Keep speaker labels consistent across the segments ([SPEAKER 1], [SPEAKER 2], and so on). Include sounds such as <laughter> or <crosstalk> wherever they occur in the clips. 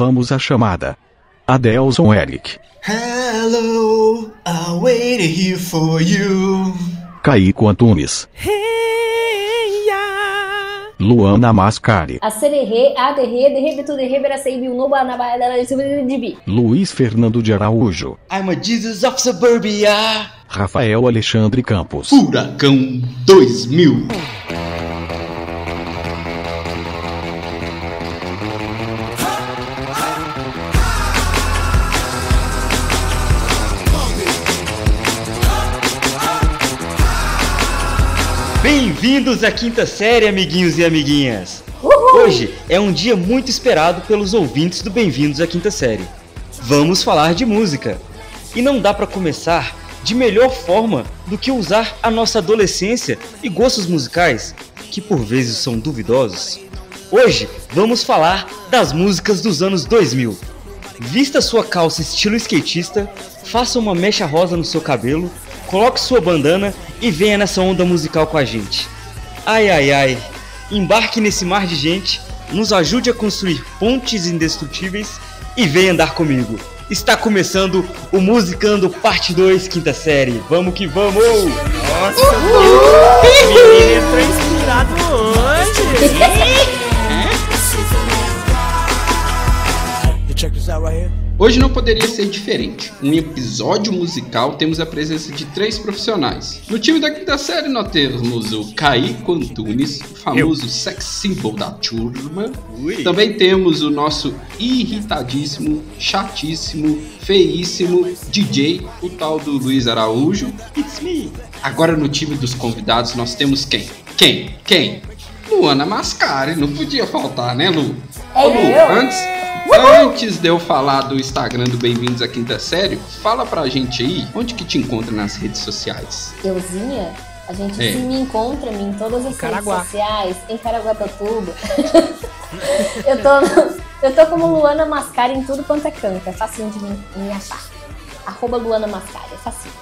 [SPEAKER 1] Vamos à chamada. Adelson Eric.
[SPEAKER 2] Hello, I waited here for you.
[SPEAKER 1] Caico Antunes. Luana Mascari.
[SPEAKER 3] A Sererê, a Derrê, Derrê, Betu, Derrê, Beracei, Biu, Noba, Nabaia, Dela, Dibi.
[SPEAKER 1] Luiz Fernando de Araújo.
[SPEAKER 2] I'm a Jesus of Suburbia.
[SPEAKER 1] Rafael Alexandre Campos.
[SPEAKER 2] Furacão 2000.
[SPEAKER 4] Bem-vindos à quinta série, amiguinhos e amiguinhas.
[SPEAKER 3] Uhul.
[SPEAKER 4] Hoje é um dia muito esperado pelos ouvintes do Bem-vindos à quinta série. Vamos falar de música. E não dá para começar de melhor forma do que usar a nossa adolescência e gostos musicais, que por vezes são duvidosos. Hoje vamos falar das músicas dos anos 2000. Vista sua calça estilo skatista, faça uma mecha rosa no seu cabelo, coloque sua bandana e venha nessa onda musical com a gente. Ai ai ai, embarque nesse mar de gente, nos ajude a construir pontes indestrutíveis e venha andar comigo. Está começando o Musicando Parte 2, quinta série. Vamos que vamos!
[SPEAKER 5] Nossa, o menino entrou inspirado hoje. <laughs>
[SPEAKER 2] Check this out right here. Hoje não poderia ser diferente. Um episódio musical temos a presença de três profissionais. No time da quinta série nós temos o Caíco Antunes, o famoso sex symbol da turma.
[SPEAKER 4] Ui.
[SPEAKER 2] Também temos o nosso irritadíssimo, chatíssimo, feíssimo DJ, o tal do Luiz Araújo.
[SPEAKER 4] It's me!
[SPEAKER 2] Agora no time dos convidados nós temos quem? Quem? Quem? Luana Mascari, não podia faltar, né, Lu?
[SPEAKER 3] É
[SPEAKER 2] Ô, Lu,
[SPEAKER 3] eu.
[SPEAKER 2] Antes, antes de eu falar do Instagram do Bem-vindos à Quinta Série, fala pra gente aí onde que te encontra nas redes sociais.
[SPEAKER 3] Euzinha, a gente
[SPEAKER 2] É.
[SPEAKER 3] se me encontra -me em todas as
[SPEAKER 5] Caraguá.
[SPEAKER 3] redes sociais, em Caraguatatuba. <laughs> eu, tô, eu tô como Luana Mascari em tudo quanto é canto, é facinho de me, me achar. Arroba Luana Mascari, é facinho.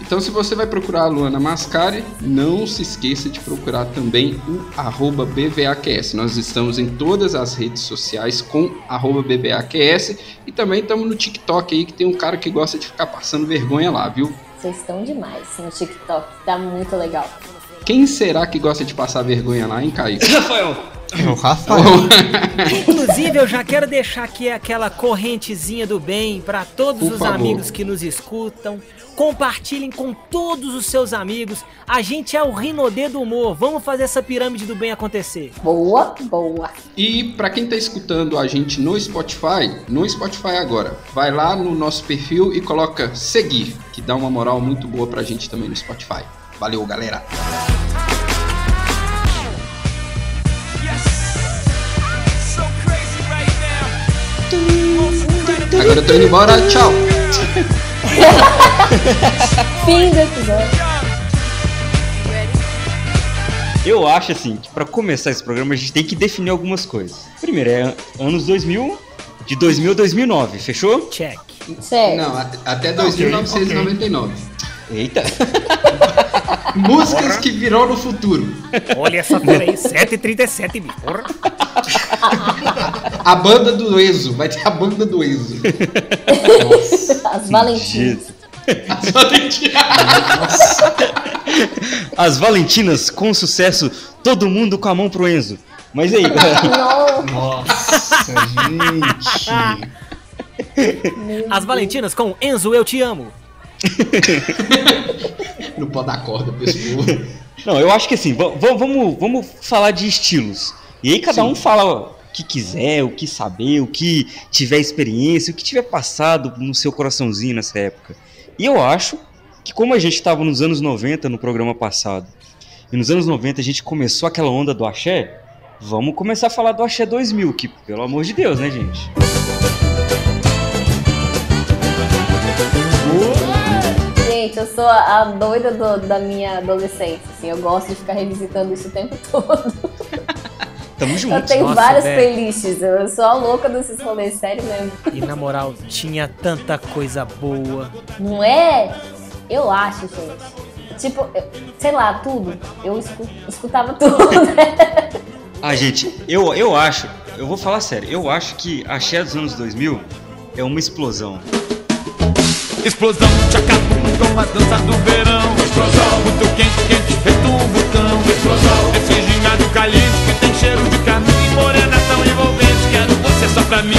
[SPEAKER 2] Então, se você vai procurar a Luana Mascari, não se esqueça de procurar também o arroba BVAQS. Nós estamos em todas as redes sociais com arroba BVAQS e também estamos no TikTok aí, que tem um cara que gosta de ficar passando vergonha lá, viu?
[SPEAKER 3] Vocês estão demais no TikTok, tá muito legal.
[SPEAKER 2] Quem será que gosta de passar vergonha lá, hein, Caio? <laughs>
[SPEAKER 4] Rafael!
[SPEAKER 6] O Rafael. <laughs>
[SPEAKER 5] Inclusive, eu já quero deixar aqui aquela correntezinha do bem para todos
[SPEAKER 2] Por
[SPEAKER 5] os
[SPEAKER 2] favor.
[SPEAKER 5] amigos que nos escutam. Compartilhem com todos os seus amigos. A gente é o Rinodê do humor. Vamos fazer essa pirâmide do bem acontecer.
[SPEAKER 3] Boa, boa.
[SPEAKER 2] E para quem tá escutando a gente no Spotify, no Spotify agora, vai lá no nosso perfil e coloca seguir, que dá uma moral muito boa pra gente também no Spotify. Valeu, galera. Agora eu tô indo embora, tchau. <laughs>
[SPEAKER 3] Fim do episódio.
[SPEAKER 4] Eu acho assim que pra começar esse programa a gente tem que definir algumas coisas. Primeiro é anos 2000, de 2000 a 2009, fechou?
[SPEAKER 5] Check.
[SPEAKER 3] Certo.
[SPEAKER 2] Não, at- até 2999.
[SPEAKER 4] Eita! <laughs>
[SPEAKER 2] Músicas que virou no futuro.
[SPEAKER 5] Olha essa cor aí, 7h37, <laughs> bicho.
[SPEAKER 2] A banda do Enzo, vai ter a banda do Enzo.
[SPEAKER 3] As Valentinas.
[SPEAKER 2] As Valentinas.
[SPEAKER 4] As Valentinas com sucesso, todo mundo com a mão pro Enzo. Mas aí,
[SPEAKER 6] Nossa, gente.
[SPEAKER 5] As Valentinas com Enzo, eu te amo.
[SPEAKER 2] Não pode dar corda pra esse povo.
[SPEAKER 4] não, eu acho que assim, va- va- vamos, vamos falar de estilos. E aí cada um fala que quiser, o que saber, o que tiver experiência, o que tiver passado no seu coraçãozinho nessa época. E eu acho que como a gente estava nos anos 90 no programa passado, e nos anos 90 a gente começou aquela onda do axé, vamos começar a falar do axé 2000, que pelo amor de Deus, né, gente?
[SPEAKER 3] gente, eu sou a doida do- da minha adolescência, assim, eu gosto de ficar revisitando isso o tempo <laughs> todo.
[SPEAKER 4] Tamo
[SPEAKER 3] Eu
[SPEAKER 4] junto.
[SPEAKER 3] tenho
[SPEAKER 5] Nossa,
[SPEAKER 3] várias
[SPEAKER 5] velho.
[SPEAKER 3] playlists, eu sou a louca desses rolês, sério mesmo.
[SPEAKER 5] E na moral, tinha tanta coisa boa.
[SPEAKER 3] Não é? Eu acho, gente. Tipo, eu- sei lá, tudo. Eu escu- escutava tudo, <laughs> né?
[SPEAKER 4] Ah, gente, eu, eu acho, eu vou falar sério. Eu acho que a axé dos anos 2000 é uma explosão.
[SPEAKER 7] Explosão, tchacatum, com a dança do verão. Explosão, muito quente, quente, feito um vulcão. Explosão, esse gingado caliente que tem cheiro de carmim. Morena tão envolvente, quero você só pra mim.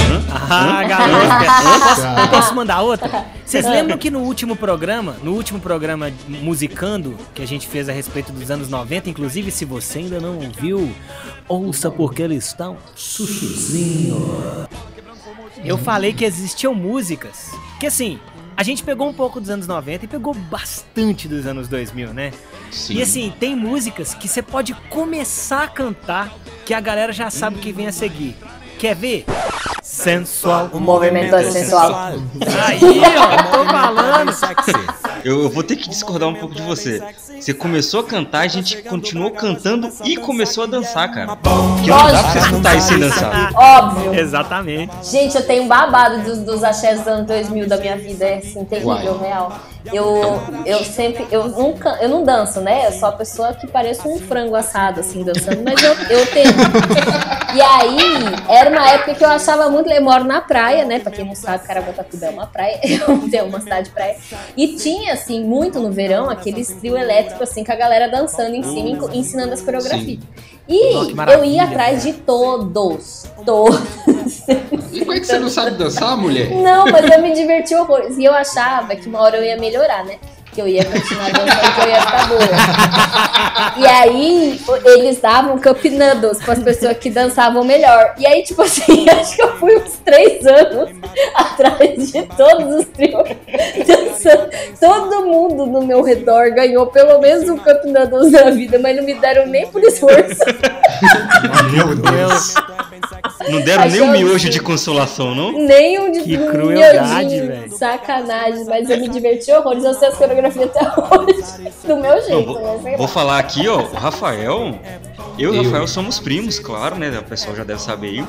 [SPEAKER 5] Ah, garoto. Posso, posso mandar outra? Vocês lembram que no último programa, no último programa Musicando, que a gente fez a respeito dos anos 90, inclusive se você ainda não ouviu, ouça porque eles estão chuchuzinho. Eu falei que existiam músicas que assim, a gente pegou um pouco dos anos 90 e pegou bastante dos anos 2000, né?
[SPEAKER 2] Sim.
[SPEAKER 5] E assim, tem músicas que você pode começar a cantar que a galera já sabe o que vem a seguir. Quer ver? Sensual.
[SPEAKER 3] O movimento é sensual.
[SPEAKER 5] Aí, ó, falando.
[SPEAKER 4] Eu, eu vou ter que discordar um pouco de você. Você começou a cantar, a gente continuou cantando e começou a dançar, cara. Porque não dá pra você escutar isso sem dançar.
[SPEAKER 3] Óbvio.
[SPEAKER 5] Exatamente.
[SPEAKER 3] Gente, eu tenho um babado dos, dos axés dos anos 2000 da minha vida, é assim, terrível,
[SPEAKER 2] Uai.
[SPEAKER 3] real. Eu, eu sempre, eu nunca, eu não danço, né? Eu sou a pessoa que parece um frango assado, assim, dançando, mas eu, eu tento. E aí, era uma época que eu achava muito, eu moro na praia, né? Pra quem não sabe, Caraguatatuba é uma praia, <laughs> tenho uma cidade de praia. E tinha, assim, muito no verão, aqueles trio elétrico, assim, com a galera dançando em cima, enco- ensinando as coreografias. E eu ia atrás de todos, todos.
[SPEAKER 2] E como é que você não sabe dançar, mulher?
[SPEAKER 3] Não, mas eu me diverti horrores. E eu achava que uma hora eu ia melhorar, né? Que eu ia continuar dançando, que eu ia ficar boa. E aí, eles davam cup noodles para as pessoas que dançavam melhor. E aí, tipo assim, <laughs> acho que eu fui uns três anos atrás de todos os trios dançando. Todo mundo no meu redor ganhou pelo menos um cup noodles na vida, mas não me deram nem por esforço.
[SPEAKER 6] Meu Deus.
[SPEAKER 4] Não deram nem um miojo de consolação, não?
[SPEAKER 3] Nem um de
[SPEAKER 5] Que crueldade, velho.
[SPEAKER 3] Sacanagem, mas eu me diverti horrores. Eu sei as coreografias até hoje. <laughs> Do meu
[SPEAKER 4] Não,
[SPEAKER 3] jeito,
[SPEAKER 4] vou,
[SPEAKER 3] né?
[SPEAKER 4] Vou falar aqui, ó, o Rafael. Eu e o. Rafael somos primos, claro, né? O pessoal já deve saber.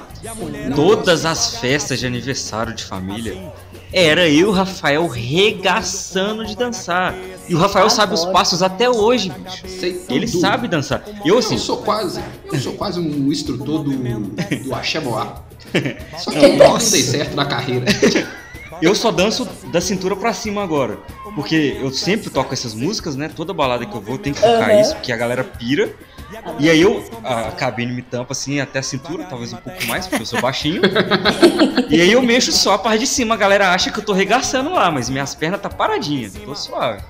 [SPEAKER 4] Todas as festas de aniversário de família era eu e o Rafael regaçando de dançar. E o Rafael sabe os passos até hoje, bicho.
[SPEAKER 2] Sei tudo.
[SPEAKER 4] Ele sabe dançar. Eu, assim,
[SPEAKER 2] Eu sou quase, eu sou quase um instrutor do, do Axé Moá. <laughs> Só que eu não dei certo na carreira. <laughs>
[SPEAKER 4] Eu só danço da cintura pra cima agora. Porque eu sempre toco essas músicas, né? Toda balada que eu vou tem que tocar
[SPEAKER 3] Aham.
[SPEAKER 4] isso, porque a galera pira. E aí eu, a cabine me tampa assim até a cintura, talvez um pouco mais, porque eu sou baixinho. <laughs> e aí eu mexo só a parte de cima, a galera acha que eu tô regaçando lá, mas minhas pernas tá paradinhas, tô suave.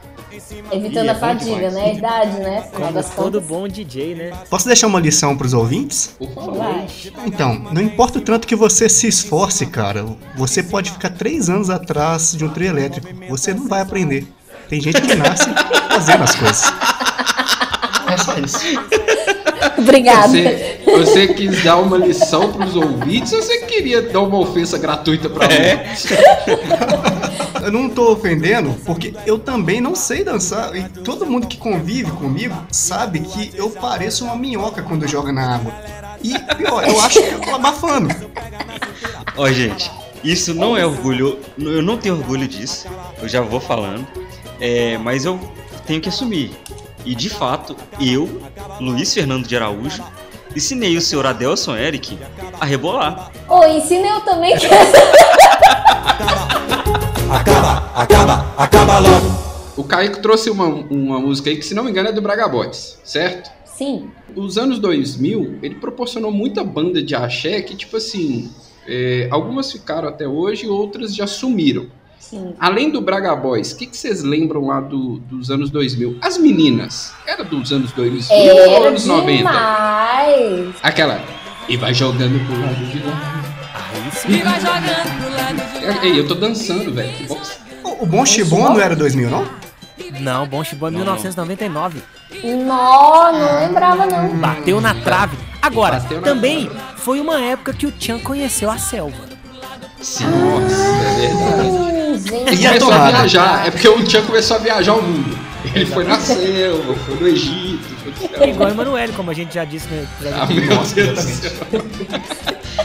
[SPEAKER 3] Evitando
[SPEAKER 4] Ih, é
[SPEAKER 3] a fadiga, né? A idade, né?
[SPEAKER 5] Como todo bom DJ, né?
[SPEAKER 6] Posso deixar uma lição pros ouvintes?
[SPEAKER 2] Por favor.
[SPEAKER 6] Então, não importa o tanto que você se esforce, cara, você pode ficar três anos atrás de um trio elétrico. Você não vai aprender. Tem gente que nasce fazendo as coisas. É só isso.
[SPEAKER 3] Obrigada.
[SPEAKER 2] Você, você quis dar uma lição pros ouvintes ou você queria dar uma ofensa gratuita pra
[SPEAKER 4] É.
[SPEAKER 6] Eu não tô ofendendo porque eu também não sei dançar. E todo mundo que convive comigo sabe que eu pareço uma minhoca quando joga na água. E pior, eu acho que eu tô abafando.
[SPEAKER 4] Ó, gente, isso não é orgulho, eu não tenho orgulho disso, eu já vou falando, é, mas eu tenho que assumir. E de fato, eu, Luiz Fernando de Araújo, ensinei o senhor Adelson Eric a rebolar.
[SPEAKER 3] Ô, ensina eu também que <laughs>
[SPEAKER 2] O Kaique trouxe uma, uma música aí que, se não me engano, é do Braga Boys, certo?
[SPEAKER 3] Sim.
[SPEAKER 2] Os anos 2000, ele proporcionou muita banda de axé que, tipo assim, é, algumas ficaram até hoje e outras já sumiram.
[SPEAKER 3] Sim.
[SPEAKER 2] Além do Braga Boys, o que, que vocês lembram lá do- dos anos 2000? As meninas, era dos anos 2000 ou
[SPEAKER 3] Era
[SPEAKER 2] anos 90?
[SPEAKER 3] demais.
[SPEAKER 2] Aquela, e vai jogando pro lado de lá.
[SPEAKER 5] Aí sim.
[SPEAKER 2] Ei, eu tô dançando, velho. que bosta.
[SPEAKER 6] O, o Bom Chibon não era 2000, não?
[SPEAKER 5] Não, Bom Chibão é 1999.
[SPEAKER 3] Nó, não lembrava não.
[SPEAKER 5] Bateu na trave. Agora,
[SPEAKER 2] na
[SPEAKER 5] também
[SPEAKER 2] trave.
[SPEAKER 5] foi uma época que o Chan conheceu a selva.
[SPEAKER 2] Sim, nossa, é verdade.
[SPEAKER 3] Hum,
[SPEAKER 2] Ele
[SPEAKER 3] gente.
[SPEAKER 6] E a
[SPEAKER 2] começou a
[SPEAKER 6] torrada?
[SPEAKER 2] viajar, é porque o Tchan começou a viajar o mundo. Ele foi na selva, foi no Egito, foi
[SPEAKER 5] É igual o Emanuele, como a gente já disse no episódio
[SPEAKER 2] Ah, meu Deus do céu.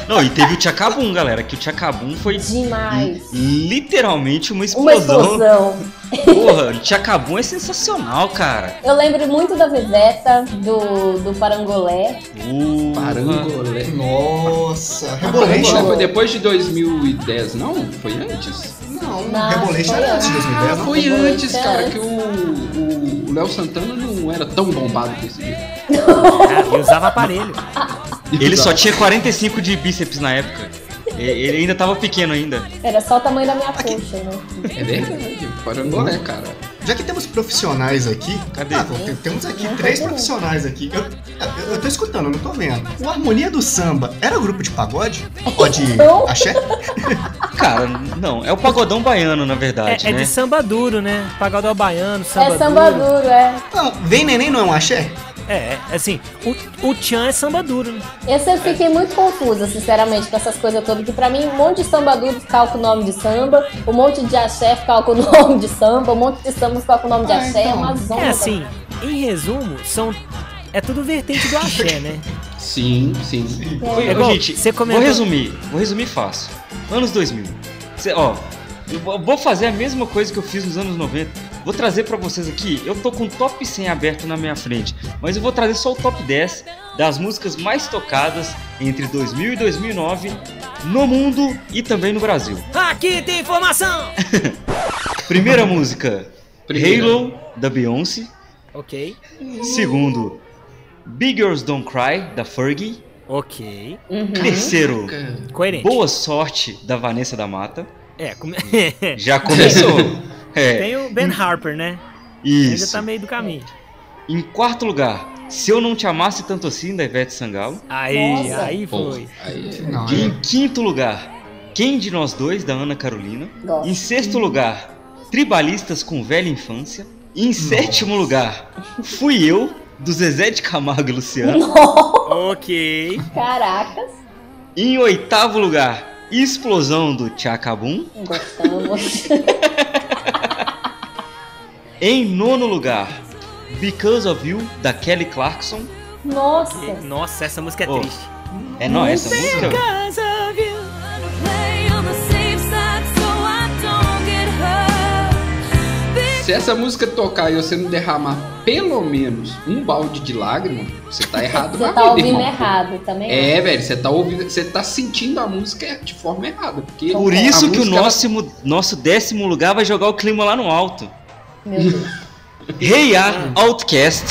[SPEAKER 4] Não, e teve o Tchacabum, galera, que o Tchacabum foi
[SPEAKER 3] Demais.
[SPEAKER 4] literalmente uma
[SPEAKER 3] Uma
[SPEAKER 4] explosão.
[SPEAKER 3] explosão.
[SPEAKER 4] Porra, o Tchacabum é sensacional, cara.
[SPEAKER 3] Eu lembro muito da Viveta, do, do Parangolé.
[SPEAKER 4] Uh,
[SPEAKER 2] Parangolé.
[SPEAKER 6] Nossa,
[SPEAKER 2] Rebolation. foi depois de 2010, não? Foi antes?
[SPEAKER 6] Não,
[SPEAKER 3] Não,
[SPEAKER 6] Rebolation
[SPEAKER 3] foi
[SPEAKER 6] era antes de
[SPEAKER 3] antes.
[SPEAKER 6] 2010,
[SPEAKER 2] Ah,
[SPEAKER 6] não?
[SPEAKER 2] foi antes,
[SPEAKER 3] é
[SPEAKER 2] cara, que o o- o Léo Santana não era tão bombado desse jeito.
[SPEAKER 5] Ah, e usava aparelho. <laughs>
[SPEAKER 4] Ele só tinha 45 de bíceps na época. Ele ainda tava pequeno ainda.
[SPEAKER 3] Era só o tamanho da minha coxa, né?
[SPEAKER 2] É verdade, Parangolé, cara.
[SPEAKER 6] Já que temos profissionais aqui,
[SPEAKER 4] Cadê?
[SPEAKER 6] Ah, tem- temos aqui
[SPEAKER 3] Não
[SPEAKER 6] três
[SPEAKER 3] vendo.
[SPEAKER 6] profissionais aqui. Eu, eu, eu tô escutando, eu não tô vendo. O Harmonia do Samba era grupo de pagode? Ou de
[SPEAKER 3] Não.
[SPEAKER 6] axé? <laughs>
[SPEAKER 4] Cara, não, é o pagodão baiano, na
[SPEAKER 5] É,
[SPEAKER 4] verdade,
[SPEAKER 5] é
[SPEAKER 4] né?
[SPEAKER 5] de samba duro, né? Pagodão baiano, samba
[SPEAKER 3] é samba
[SPEAKER 5] duro.
[SPEAKER 3] duro, é.
[SPEAKER 6] Não, Vem Neném não é um axé?
[SPEAKER 5] É, assim, o, o Tchan é samba duro, né?
[SPEAKER 3] Eu sempre fiquei muito confusa, sinceramente, com essas coisas todas. Que pra mim, um monte de samba duro com o nome de samba, um monte de axé com o <laughs> nome de samba, um monte de samba com o nome de
[SPEAKER 6] Ah,
[SPEAKER 3] axé. É
[SPEAKER 6] então.
[SPEAKER 3] uma zona.
[SPEAKER 5] É assim, em resumo, são. É tudo vertente do axé, né?
[SPEAKER 2] Sim, sim.
[SPEAKER 4] Ô,
[SPEAKER 5] É igual,
[SPEAKER 4] gente,
[SPEAKER 5] você
[SPEAKER 4] vou
[SPEAKER 5] comentou-
[SPEAKER 4] resumir, vou resumir fácil. Anos 2000. Cê- ó, eu vou- vou fazer a mesma coisa que eu fiz nos anos 90. Vou trazer pra vocês aqui, eu tô com o top 100 aberto na minha frente, mas eu vou trazer só o top 10 das músicas mais tocadas entre 2000 e 2009 no mundo e também no Brasil.
[SPEAKER 5] Aqui tem informação! <laughs>
[SPEAKER 4] Primeira música,
[SPEAKER 2] Primeira.
[SPEAKER 4] Halo, da Beyoncé.
[SPEAKER 5] Ok,
[SPEAKER 4] Segundo, Big Girls Don't Cry, da Fergie.
[SPEAKER 5] ok.
[SPEAKER 3] Uhum.
[SPEAKER 4] Terceiro,
[SPEAKER 5] Coerente.
[SPEAKER 4] Boa Sorte, da Vanessa da Mata.
[SPEAKER 5] É, come...
[SPEAKER 4] Já começou. <laughs> É,
[SPEAKER 5] tem o Ben Harper, né? Ele já
[SPEAKER 4] isso.
[SPEAKER 5] tá meio do caminho.
[SPEAKER 4] Em quarto lugar, Se Eu Não Te Amasse Tanto Assim, da Ivete Sangalo.
[SPEAKER 5] Aí,
[SPEAKER 3] Nossa.
[SPEAKER 5] aí
[SPEAKER 2] Pô,
[SPEAKER 5] foi.
[SPEAKER 2] aí,
[SPEAKER 6] Não,
[SPEAKER 4] E
[SPEAKER 6] é.
[SPEAKER 4] em quinto lugar, Quem de Nós Dois, da Ana Carolina.
[SPEAKER 3] Gosto.
[SPEAKER 4] Em sexto lugar, Tribalistas com Velha Infância. E em sétimo lugar, Fui Eu, do Zezé de Camargo e Luciano.
[SPEAKER 5] Ok.
[SPEAKER 3] Caracas,
[SPEAKER 4] em oitavo lugar, Explosão do Tchacabum.
[SPEAKER 3] gostamos. <laughs>
[SPEAKER 4] Em nono lugar, Because of You, da Kelly Clarkson.
[SPEAKER 3] Nossa,
[SPEAKER 5] Nossa, essa música é
[SPEAKER 4] Ô.
[SPEAKER 5] triste.
[SPEAKER 4] É, não, essa música...
[SPEAKER 5] Because of you.
[SPEAKER 2] Se essa música tocar e você não derramar pelo menos um balde de lágrima, você tá errado
[SPEAKER 3] você tá
[SPEAKER 2] vida,
[SPEAKER 3] ouvindo
[SPEAKER 2] irmão.
[SPEAKER 3] errado também.
[SPEAKER 2] É, velho, você tá ouvindo, você tá sentindo a música de forma errada, porque
[SPEAKER 4] Por
[SPEAKER 2] a
[SPEAKER 4] isso que o nosso, nosso décimo lugar vai jogar o clima lá no alto.
[SPEAKER 3] Meu Deus.
[SPEAKER 4] Hey Ya, Outcast.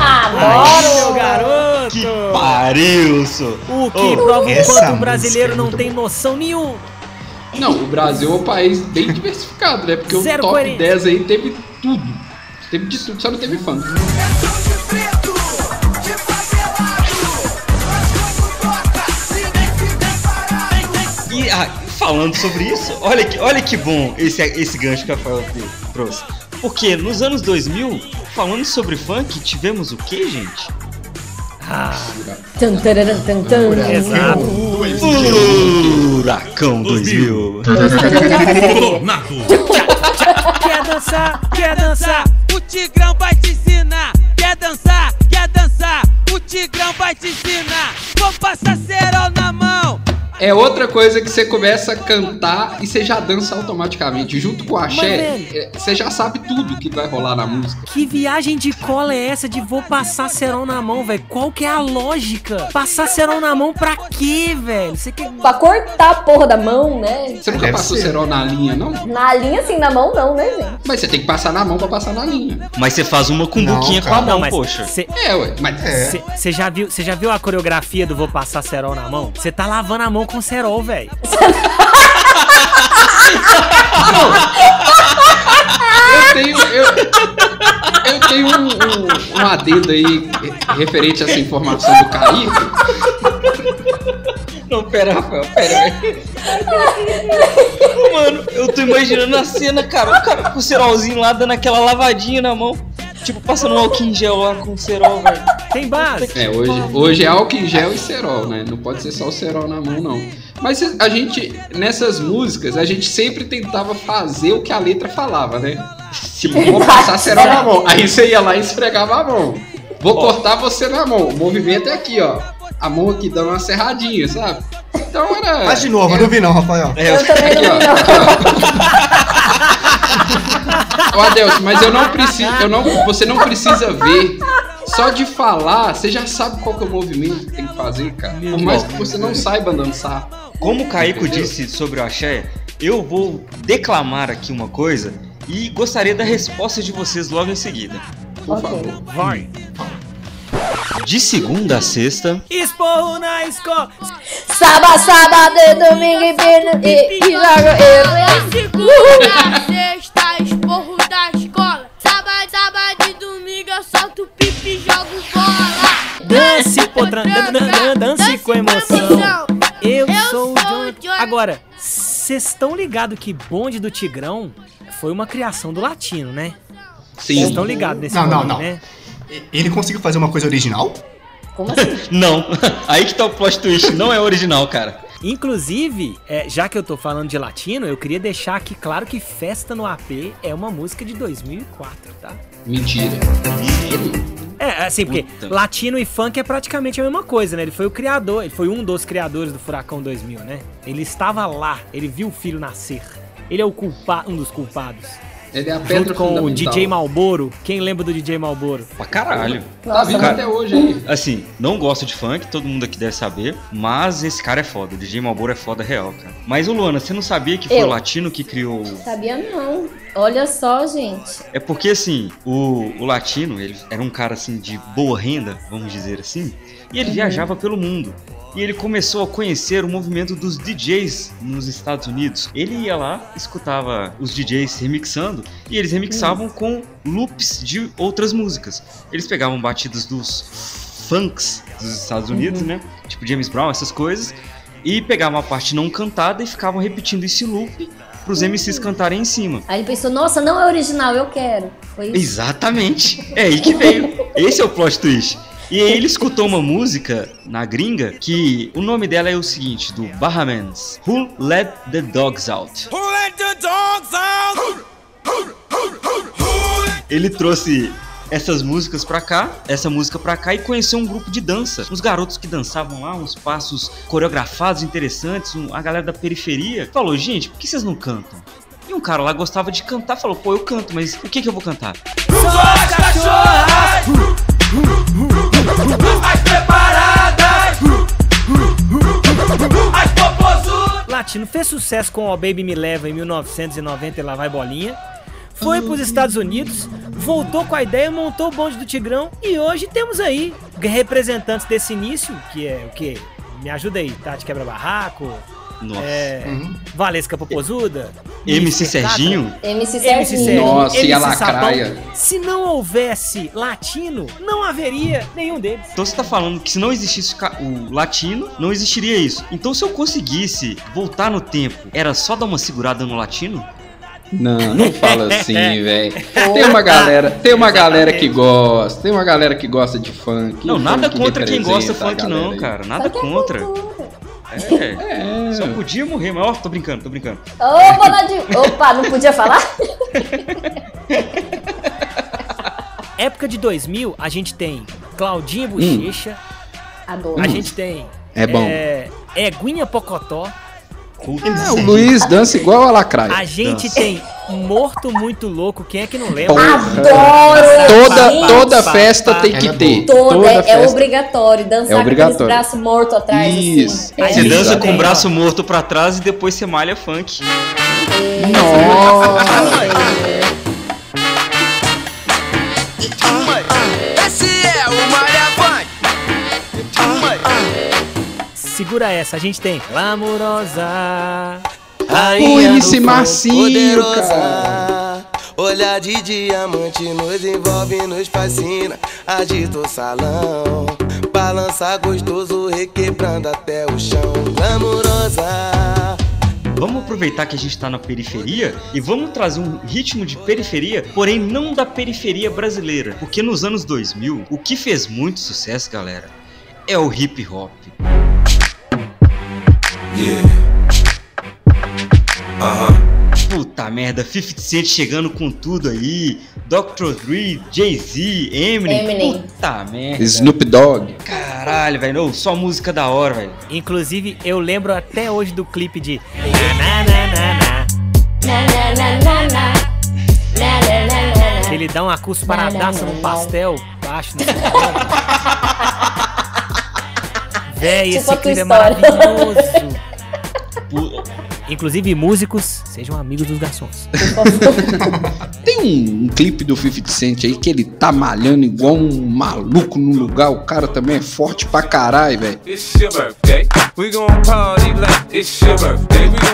[SPEAKER 3] Adoro!
[SPEAKER 5] Meu garoto!
[SPEAKER 4] Que pariu, sô.
[SPEAKER 5] O que
[SPEAKER 4] Ô,
[SPEAKER 5] prova o quanto o
[SPEAKER 6] música
[SPEAKER 5] brasileiro
[SPEAKER 6] é
[SPEAKER 5] não tem noção nenhuma.
[SPEAKER 2] Não, o Brasil é um país bem diversificado, né? Porque
[SPEAKER 5] Zero
[SPEAKER 2] o top
[SPEAKER 5] coerência.
[SPEAKER 2] 10 aí teve tudo. Teve de tudo, só não teve funk.
[SPEAKER 4] Falando sobre isso, olha que, olha que bom esse, esse gancho que a Rafael trouxe. Porque nos anos 2000, falando sobre funk, tivemos o que, gente?
[SPEAKER 5] Ah,
[SPEAKER 3] tararam, tum.
[SPEAKER 5] exato.
[SPEAKER 4] Furacão 2000. <laughs>
[SPEAKER 5] Quer dançar? Quer dançar?
[SPEAKER 8] O Tigrão vai te ensinar. Quer dançar? Quer dançar? O Tigrão vai te ensinar. Vou passar cerol na mão.
[SPEAKER 2] É outra coisa que você começa a cantar e você já dança automaticamente. Junto com o axé,
[SPEAKER 5] Mas,
[SPEAKER 2] é, você já sabe tudo que vai rolar na música.
[SPEAKER 5] Que viagem de cola é essa de vou passar cerol na mão, velho? Qual que é a lógica? Passar cerol na mão pra quê, velho? Você quer...
[SPEAKER 3] Pra cortar a porra da mão, né?
[SPEAKER 2] Você nunca
[SPEAKER 6] Deve
[SPEAKER 2] passou
[SPEAKER 6] ser.
[SPEAKER 2] cerol na linha, não?
[SPEAKER 3] Na linha, assim, na mão não, né, gente?
[SPEAKER 2] Mas você tem que passar na mão pra passar na linha.
[SPEAKER 4] Mas você faz uma cumbuquinha com a mão,
[SPEAKER 5] mas
[SPEAKER 4] poxa.
[SPEAKER 5] Você
[SPEAKER 2] É, ué. Mas
[SPEAKER 5] Você já viu, você já viu a coreografia do vou passar cerol na mão? Você tá lavando a mão com cerol, velho.
[SPEAKER 2] eu tenho. Eu, eu tenho um, um, um adendo aí referente a essa informação do Kaique.
[SPEAKER 4] Não, pera, Rafael, pera. Mano, eu tô imaginando a cena, cara. O cara com o cerolzinho lá dando aquela lavadinha na mão. Tipo, passando um álcool em gel lá com cerol, velho.
[SPEAKER 5] Tem base.
[SPEAKER 2] É, hoje, hoje é álcool em gel e cerol, né? Não pode ser só o cerol na mão, não. Mas a gente, nessas músicas, a gente sempre tentava fazer o que a letra falava, né? Tipo, vou passar cerol na mão. Aí você ia lá e esfregava a mão. Vou cortar você na mão. O movimento é aqui, ó. a mão aqui dando uma serradinha, sabe? Então era.
[SPEAKER 6] Faz de novo, eu não vi não, Rafael.
[SPEAKER 4] É,
[SPEAKER 3] Eu também não
[SPEAKER 2] Aqui,
[SPEAKER 3] vi,
[SPEAKER 2] ó,
[SPEAKER 3] não. <laughs>
[SPEAKER 2] Ô Adelson, mas eu não preciso. Eu não, você não precisa ver. Só de falar, você já sabe qual que é o movimento que tem que fazer, cara. Por mais que você não saiba dançar.
[SPEAKER 4] Como o Caico
[SPEAKER 2] Entendeu?
[SPEAKER 4] disse sobre o axé, eu vou declamar aqui uma coisa e gostaria da resposta de vocês logo em seguida.
[SPEAKER 2] Por
[SPEAKER 3] Ok.
[SPEAKER 2] favor.
[SPEAKER 5] Vai.
[SPEAKER 4] De segunda a sexta,
[SPEAKER 5] Esporro na escola.
[SPEAKER 3] Sábado, sábado, e domingo e, pino- e, e jogo eu.
[SPEAKER 9] Segunda, sexta, esporro da escola. Sábado, sábado e domingo eu solto pipi e jogo bola.
[SPEAKER 5] Dance, pô, tran- dan- dan- dan- dance com emoção. Eu,
[SPEAKER 9] Eu
[SPEAKER 5] sou o Johnny. Agora, vocês estão ligados que Bonde do Tigrão foi uma criação do latino, né? Vocês
[SPEAKER 2] Sim.
[SPEAKER 5] estão ligados nesse
[SPEAKER 6] Não, não,
[SPEAKER 5] nome,
[SPEAKER 6] não.
[SPEAKER 5] né?
[SPEAKER 6] Ele conseguiu fazer uma coisa original?
[SPEAKER 3] Como assim? <laughs>
[SPEAKER 4] não. Aí que tá o plot twist, não é original, cara.
[SPEAKER 5] Inclusive, é, já que eu tô falando de latino, eu queria deixar aqui claro que Festa no AP é uma música de 2004, tá?
[SPEAKER 2] Mentira.
[SPEAKER 5] É, assim, porque
[SPEAKER 4] Puta.
[SPEAKER 5] latino e funk é praticamente a mesma coisa, né? Ele foi o criador, ele foi um dos criadores do Furacão 2000, né? Ele estava lá, ele viu o filho nascer. Ele é o culpa, um dos culpados.
[SPEAKER 2] Ele é a pedra
[SPEAKER 5] Junto com o. DJ Malboro. Quem lembra do DJ Malboro?
[SPEAKER 4] Pra caralho.
[SPEAKER 2] Tá vivo
[SPEAKER 4] Cara-
[SPEAKER 2] até hoje aí.
[SPEAKER 4] Assim, não gosto de funk, todo mundo aqui deve saber, mas esse cara é foda. O DJ Malboro é foda real, cara. Mas, ô Luana, você não sabia que foi
[SPEAKER 3] Eu.
[SPEAKER 4] o latino que criou.
[SPEAKER 3] Sabia não. Olha só, gente.
[SPEAKER 4] É porque, assim, o, o latino, ele era um cara, assim, de boa renda, vamos dizer assim, e ele viajava pelo mundo. E ele começou a conhecer o movimento dos DJs nos Estados Unidos. Ele ia lá, escutava os DJs remixando, e eles remixavam com loops de outras músicas. Eles pegavam batidas dos funks dos Estados Unidos, né? Tipo James Brown, essas coisas, e pegavam a parte não cantada e ficavam repetindo esse loop pros MCs cantarem em cima.
[SPEAKER 3] Aí ele pensou, nossa, não é original, eu quero. Foi isso.
[SPEAKER 4] Exatamente. É aí que veio. <laughs> Esse é o plot twist. E aí ele escutou uma música na gringa que o nome dela é o seguinte, do Bahamans. Who Let the Dogs Out?
[SPEAKER 7] Who let the dogs out?
[SPEAKER 4] Ele trouxe essas músicas pra cá, essa música pra cá e conheceu um grupo de dança. Uns garotos que dançavam lá, uns passos coreografados interessantes, um- a galera da periferia. Falou, gente, por que vocês não cantam? E um cara lá gostava de cantar, falou, pô, eu canto, mas o que que eu vou cantar?
[SPEAKER 7] As cachorras! As preparadas! As popozudas!
[SPEAKER 5] Latino fez sucesso com O Baby Me Leva em 1990 e Lá Vai Bolinha. Foi pros Estados Unidos, voltou com a ideia, montou o bonde do Tigrão e hoje temos aí representantes desse início, que é o quê? Me ajuda aí, Tati Quebra Barraco,
[SPEAKER 4] Nossa.
[SPEAKER 5] é,
[SPEAKER 6] Uhum.
[SPEAKER 5] Valesca Popozuda,
[SPEAKER 4] MC Serginho?
[SPEAKER 3] MC
[SPEAKER 5] MC
[SPEAKER 3] Serginho.
[SPEAKER 5] Serginho,
[SPEAKER 2] Nossa, e a
[SPEAKER 5] MC
[SPEAKER 2] lacraia?
[SPEAKER 5] Se não houvesse latino, não haveria nenhum deles.
[SPEAKER 4] Então você tá falando que se não existisse o latino, não existiria isso. Então se eu conseguisse voltar no tempo, era só dar uma segurada no latino?
[SPEAKER 2] Não, não fala assim, <laughs> velho. Tem uma galera, tem uma galera que gosta, tem uma galera que gosta de funk.
[SPEAKER 4] Não, nada
[SPEAKER 2] funk
[SPEAKER 4] contra quem gosta
[SPEAKER 2] a
[SPEAKER 4] funk não,
[SPEAKER 2] aí.
[SPEAKER 4] cara. Nada
[SPEAKER 3] é
[SPEAKER 4] contra. É.
[SPEAKER 2] É.
[SPEAKER 4] Só podia morrer, mas ó, tô brincando, tô brincando.
[SPEAKER 3] Ô, Bonadinho. Opa, não podia falar?
[SPEAKER 5] Época de 2000, a gente tem Claudinha Bochecha,
[SPEAKER 3] Adoro.
[SPEAKER 5] a gente tem
[SPEAKER 2] É bom.
[SPEAKER 5] é, Eguinha Pocotó,
[SPEAKER 4] Putz.
[SPEAKER 2] É, o Luiz dança igual a lacraia.
[SPEAKER 5] a gente
[SPEAKER 4] Dança.
[SPEAKER 5] tem Morto Muito Louco, quem é que não lembra?
[SPEAKER 3] Adoro!
[SPEAKER 2] Toda,
[SPEAKER 3] gente.
[SPEAKER 2] toda festa tem que
[SPEAKER 6] é
[SPEAKER 2] ter.
[SPEAKER 3] Toda, é, é
[SPEAKER 2] festa.
[SPEAKER 3] obrigatório dançar
[SPEAKER 2] É obrigatório.
[SPEAKER 3] com aqueles braços mortos atrás.
[SPEAKER 2] Isso.
[SPEAKER 3] Assim.
[SPEAKER 4] Você dança
[SPEAKER 2] Exato.
[SPEAKER 4] com o braço morto pra trás e depois você malha funk.
[SPEAKER 7] Esse
[SPEAKER 5] Segura essa, a gente tem Glamourosa.
[SPEAKER 2] O MC Marcinho, cara.
[SPEAKER 10] Olhar de diamante nos envolve, nos fascina. Agita o salão, balança gostoso, requebrando até o chão. Glamurosa.
[SPEAKER 4] Vamos aproveitar que a gente tá na periferia e vamos trazer um ritmo de periferia, porém não da periferia brasileira. Porque nos anos 2000, o que fez muito sucesso, galera, é o hip hop. Puta merda, 50 Cent chegando com tudo aí, Dr. Dre, Jay-Z, Eminem.
[SPEAKER 3] Eminem.
[SPEAKER 4] Puta merda.
[SPEAKER 2] Snoop Dogg.
[SPEAKER 4] Caralho, velho. Só música da hora, velho.
[SPEAKER 5] Inclusive, eu lembro até hoje do clipe de. Na, na, na, na.
[SPEAKER 3] Na, na, na, na, na. Na, na, na, na, na.
[SPEAKER 5] Ele dá uma cusparadaça no pastel baixo no <laughs> Véi,
[SPEAKER 3] Tipo
[SPEAKER 5] esse
[SPEAKER 3] tua
[SPEAKER 5] clipe é maravilhoso. Inclusive, músicos, sejam amigos dos garçons. <laughs>
[SPEAKER 2] Tem um, um clipe do 50 Cent aí que ele tá malhando igual um maluco no lugar. O cara também é forte pra caralho, velho.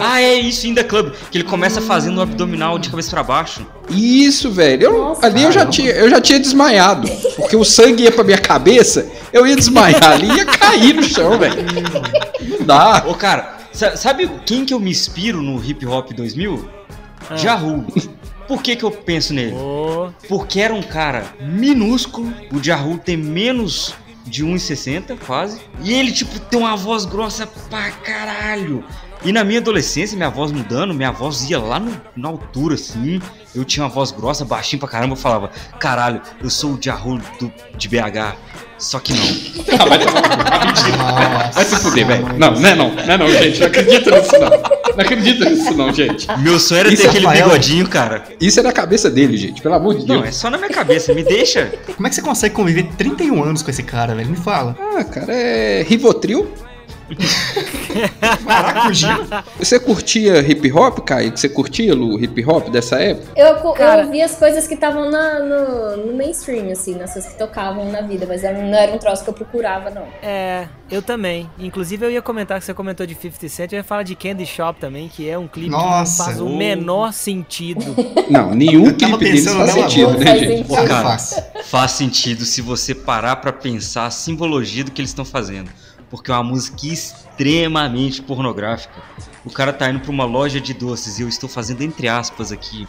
[SPEAKER 4] Ah, é isso, In The Club. Que ele começa fazendo o abdominal de cabeça pra baixo.
[SPEAKER 2] Isso, velho. Eu-
[SPEAKER 3] Nossa,
[SPEAKER 2] ali eu já, tinha, eu já tinha desmaiado. Porque o sangue ia pra minha cabeça, eu ia desmaiar ali e ia cair no chão, velho. Não dá.
[SPEAKER 4] Ô, cara, sabe quem que eu me inspiro no hip hop 2000?
[SPEAKER 5] Ah.
[SPEAKER 4] Jahu. Por que que eu penso nele?
[SPEAKER 5] Ô,
[SPEAKER 4] Porque era um cara minúsculo, o Jahu tem menos de 1,60 quase, e ele tipo tem uma voz grossa pra caralho. E na minha adolescência, minha voz mudando, minha voz ia lá no- na altura assim. Eu tinha uma voz grossa, baixinho pra caramba, eu falava: "Caralho, eu sou o Jahu do, de BH". Só que não. <laughs>
[SPEAKER 2] Ah, vai, vai se fuder, velho. Não, não é não. Não é não, gente. Não acredito nisso, não. Não acredito nisso, não, gente.
[SPEAKER 4] Meu sonho era
[SPEAKER 6] Isso
[SPEAKER 4] ter
[SPEAKER 6] é
[SPEAKER 4] aquele
[SPEAKER 6] Rafael?
[SPEAKER 4] bigodinho, cara.
[SPEAKER 2] Isso é na cabeça dele, gente. Pelo amor de
[SPEAKER 4] Não,
[SPEAKER 2] Deus.
[SPEAKER 4] é só na minha cabeça, me deixa.
[SPEAKER 6] Como é que você consegue conviver 31 anos com esse cara, velho? Me fala.
[SPEAKER 2] Ah, cara, é Rivotril.
[SPEAKER 6] Maracujá?
[SPEAKER 2] Você curtia hip hop, Kai? Você curtia Lu, hip hop dessa época?
[SPEAKER 3] Eu, eu vi as coisas que estavam no, no mainstream, assim, nessas que tocavam na vida, mas era- não era um troço que eu procurava, não.
[SPEAKER 5] é, eu também. Inclusive, eu ia comentar que você comentou de 50 Cent, eu ia falar de Candy Shop também, que é um clipe
[SPEAKER 6] Nossa,
[SPEAKER 5] que não faz o menor sentido. <laughs>
[SPEAKER 2] Não, nenhum clipe deles
[SPEAKER 6] pensando
[SPEAKER 2] faz sentido, né, gente?
[SPEAKER 4] cara, faz sentido se você parar pra pensar a simbologia do que eles estão fazendo. Porque é uma música extremamente pornográfica. O cara tá indo pra uma loja de doces e eu estou fazendo entre aspas aqui.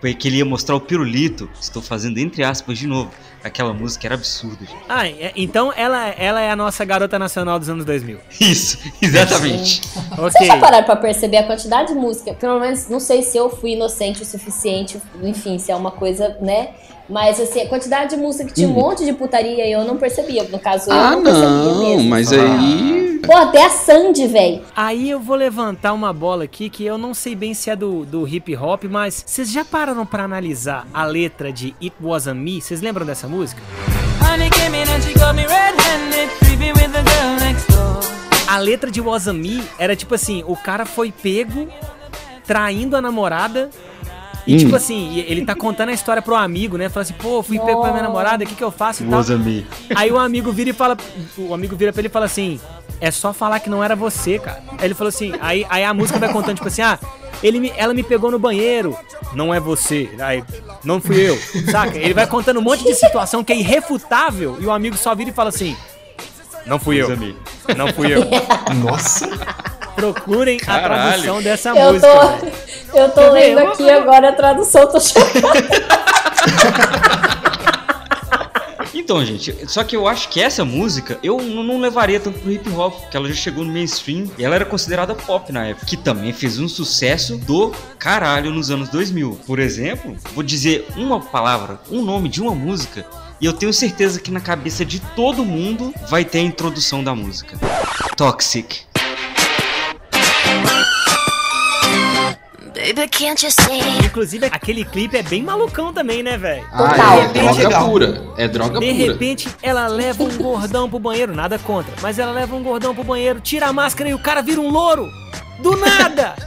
[SPEAKER 4] Porque ele ia mostrar o pirulito. Estou fazendo entre aspas de novo. Aquela música era absurda, gente.
[SPEAKER 5] Ah, é- então ela, ela é a nossa garota nacional dos anos 2000.
[SPEAKER 4] Isso, <laughs> exatamente.
[SPEAKER 3] Vocês
[SPEAKER 5] Ok.
[SPEAKER 3] já pararam pra perceber a quantidade de música? Pelo menos, não sei se eu fui inocente o suficiente, enfim, se é uma coisa, né? Mas, assim, a quantidade de música que tinha um monte de putaria e eu não percebia. No caso, eu
[SPEAKER 2] Ah,
[SPEAKER 3] não percebia
[SPEAKER 2] não,
[SPEAKER 3] mesmo.
[SPEAKER 2] mas aí.
[SPEAKER 3] Pô, até a Sandy, velho.
[SPEAKER 5] Aí eu vou levantar uma bola aqui que eu não sei bem se é do, do hip hop, mas vocês já pararam pra analisar a letra de It Wasn't Me? Vocês lembram dessa música?
[SPEAKER 8] Honey came in and she got me red-handed, with the girl next door.
[SPEAKER 5] A letra de Wasn't Me era tipo assim, o cara foi pego traindo a namorada e
[SPEAKER 2] Hum.
[SPEAKER 5] tipo assim, ele tá contando a história pro amigo, né? Fala assim, pô, fui pego pela minha namorada, o que que eu faço e tal.
[SPEAKER 4] me.
[SPEAKER 5] Aí o amigo vira e fala, o amigo vira pra ele e fala assim, é só falar que não era você, cara. Aí ele falou assim, aí, aí a música vai contando tipo assim, ah, ele me, ela me pegou no banheiro, não é você, aí, não fui eu, saca? Ele vai contando um monte de situação que é irrefutável e o amigo só vira e fala assim, não fui eu, não fui eu. <laughs>
[SPEAKER 6] Nossa.
[SPEAKER 5] Procurem a
[SPEAKER 4] Caralho.
[SPEAKER 5] tradução dessa
[SPEAKER 3] Eu
[SPEAKER 5] música.
[SPEAKER 3] tô, eu tô lendo aqui agora a tradução, tô chocada.
[SPEAKER 4] Então, gente, só que eu acho que essa música eu não levaria tanto pro hip hop, porque ela já chegou no mainstream e ela era considerada pop na época, que também fez um sucesso do caralho nos anos 2000. Por exemplo, vou dizer uma palavra, um nome de uma música, e eu tenho certeza que na cabeça de todo mundo vai ter a introdução da música. Toxic.
[SPEAKER 5] Inclusive, aquele clipe é bem malucão também, né, velho?
[SPEAKER 2] Ah, é
[SPEAKER 3] Total.
[SPEAKER 2] droga
[SPEAKER 6] Legal.
[SPEAKER 2] pura. É droga
[SPEAKER 5] De
[SPEAKER 2] pura.
[SPEAKER 5] repente, ela leva um gordão pro banheiro, nada contra, mas ela leva um gordão pro banheiro, tira a máscara e o cara vira um louro. Do nada! <laughs>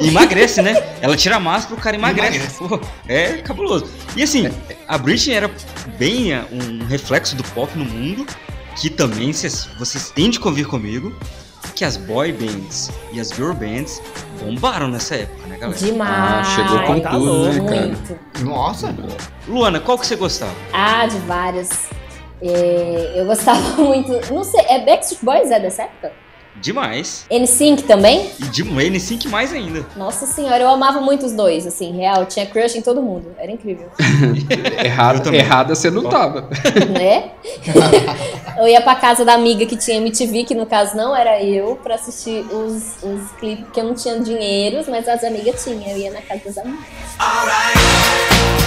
[SPEAKER 4] E emagrece, né? Ela tira a máscara o cara emagrece.
[SPEAKER 6] Emagrece.
[SPEAKER 4] Pô, é cabuloso. E assim, a Britney era bem é, um reflexo do pop no mundo, que também cês- vocês têm de convir comigo, que as boy bands e as girl bands bombaram nessa época, né, galera?
[SPEAKER 3] Demais.
[SPEAKER 2] Ah, chegou com
[SPEAKER 5] tá
[SPEAKER 2] tudo,
[SPEAKER 5] louco.
[SPEAKER 2] né, cara?
[SPEAKER 3] Muito.
[SPEAKER 6] Nossa.
[SPEAKER 4] Luana, qual que você gostava?
[SPEAKER 3] Ah, de várias. É, eu gostava <laughs> muito. Não sei, é Backstreet Boys é dessa época?
[SPEAKER 4] Demais.
[SPEAKER 3] N5 também?
[SPEAKER 4] E de N5 mais ainda.
[SPEAKER 3] Nossa senhora, eu amava muito os dois, assim, real. Tinha crush em todo mundo. Era incrível. <laughs>
[SPEAKER 2] Errado, errada você não tava. <laughs>
[SPEAKER 3] né? <laughs> eu ia pra casa da amiga que tinha MTV, que no caso não era eu, pra assistir os, os clipes, porque eu não tinha dinheiro, mas as amigas tinham. Eu ia na casa das amigas.
[SPEAKER 11] Oh my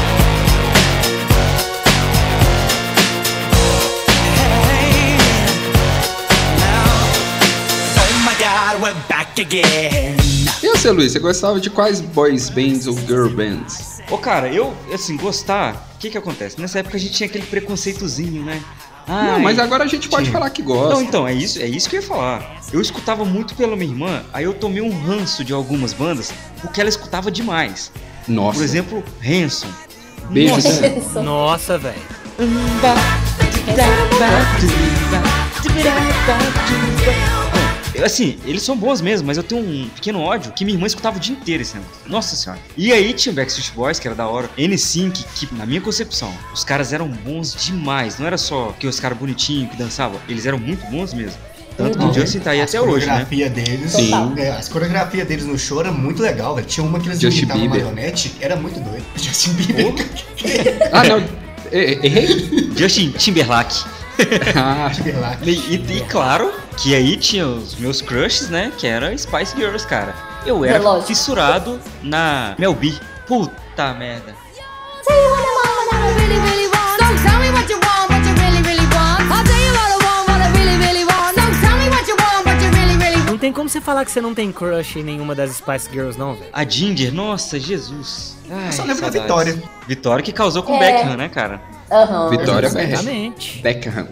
[SPEAKER 11] god, we're back again.
[SPEAKER 2] E você, Luiz, você gostava de quais boys bands ou girl bands?
[SPEAKER 4] Ô, cara, eu, assim, gostar, o que que acontece? Nessa época a gente tinha aquele preconceitozinho, né?
[SPEAKER 2] Não,
[SPEAKER 4] Ai,
[SPEAKER 2] mas agora a gente pode
[SPEAKER 4] tinha.
[SPEAKER 2] falar que gosta.
[SPEAKER 4] Não, então, é isso, é isso que eu ia falar. Eu escutava muito pela minha irmã, aí eu tomei um ranço de algumas bandas, porque ela escutava demais.
[SPEAKER 2] Nossa.
[SPEAKER 4] Por exemplo, Hanson.
[SPEAKER 2] Beijo,
[SPEAKER 4] Nossa.
[SPEAKER 5] Nossa, velho.
[SPEAKER 4] Assim, eles são bons mesmo, mas eu tenho um pequeno ódio que minha irmã escutava o dia inteiro esse negócio. Nossa senhora. E aí tinha o Backstreet Boys, que era da hora. N5, que na minha concepção, os caras eram bons demais. Não era só que os caras bonitinhos que dançavam, eles eram muito bons mesmo. Tanto que o
[SPEAKER 6] Uhum.
[SPEAKER 4] Justin tá aí
[SPEAKER 6] As
[SPEAKER 4] até hoje, né?
[SPEAKER 6] coreografia deles.
[SPEAKER 2] Sim.
[SPEAKER 6] é, as coreografias deles no show era muito legal, velho. Tinha uma que eles imitavam marionete, era muito doido. <laughs> Justin Bieber. <laughs>
[SPEAKER 2] Ah, não. Errei?
[SPEAKER 4] Justin Timberlake.
[SPEAKER 2] Ah,
[SPEAKER 6] Timberlake.
[SPEAKER 4] E, e- e claro que aí tinha os meus crushes, né? Que era Spice Girls, cara. Eu era
[SPEAKER 3] Lógico.
[SPEAKER 4] fissurado na Mel B. Puta merda.
[SPEAKER 5] Não tem como você falar que você não tem crush em nenhuma das Spice Girls, não, velho.
[SPEAKER 4] A Ginger, nossa, Jesus. Ai,
[SPEAKER 6] Eu só lembro da
[SPEAKER 4] saudades.
[SPEAKER 6] Vitória.
[SPEAKER 4] Vitória que causou com o
[SPEAKER 3] É.
[SPEAKER 4] Beckham, né, cara?
[SPEAKER 3] Aham.
[SPEAKER 2] Vitória Beckham.
[SPEAKER 5] Exatamente.
[SPEAKER 2] Beckham.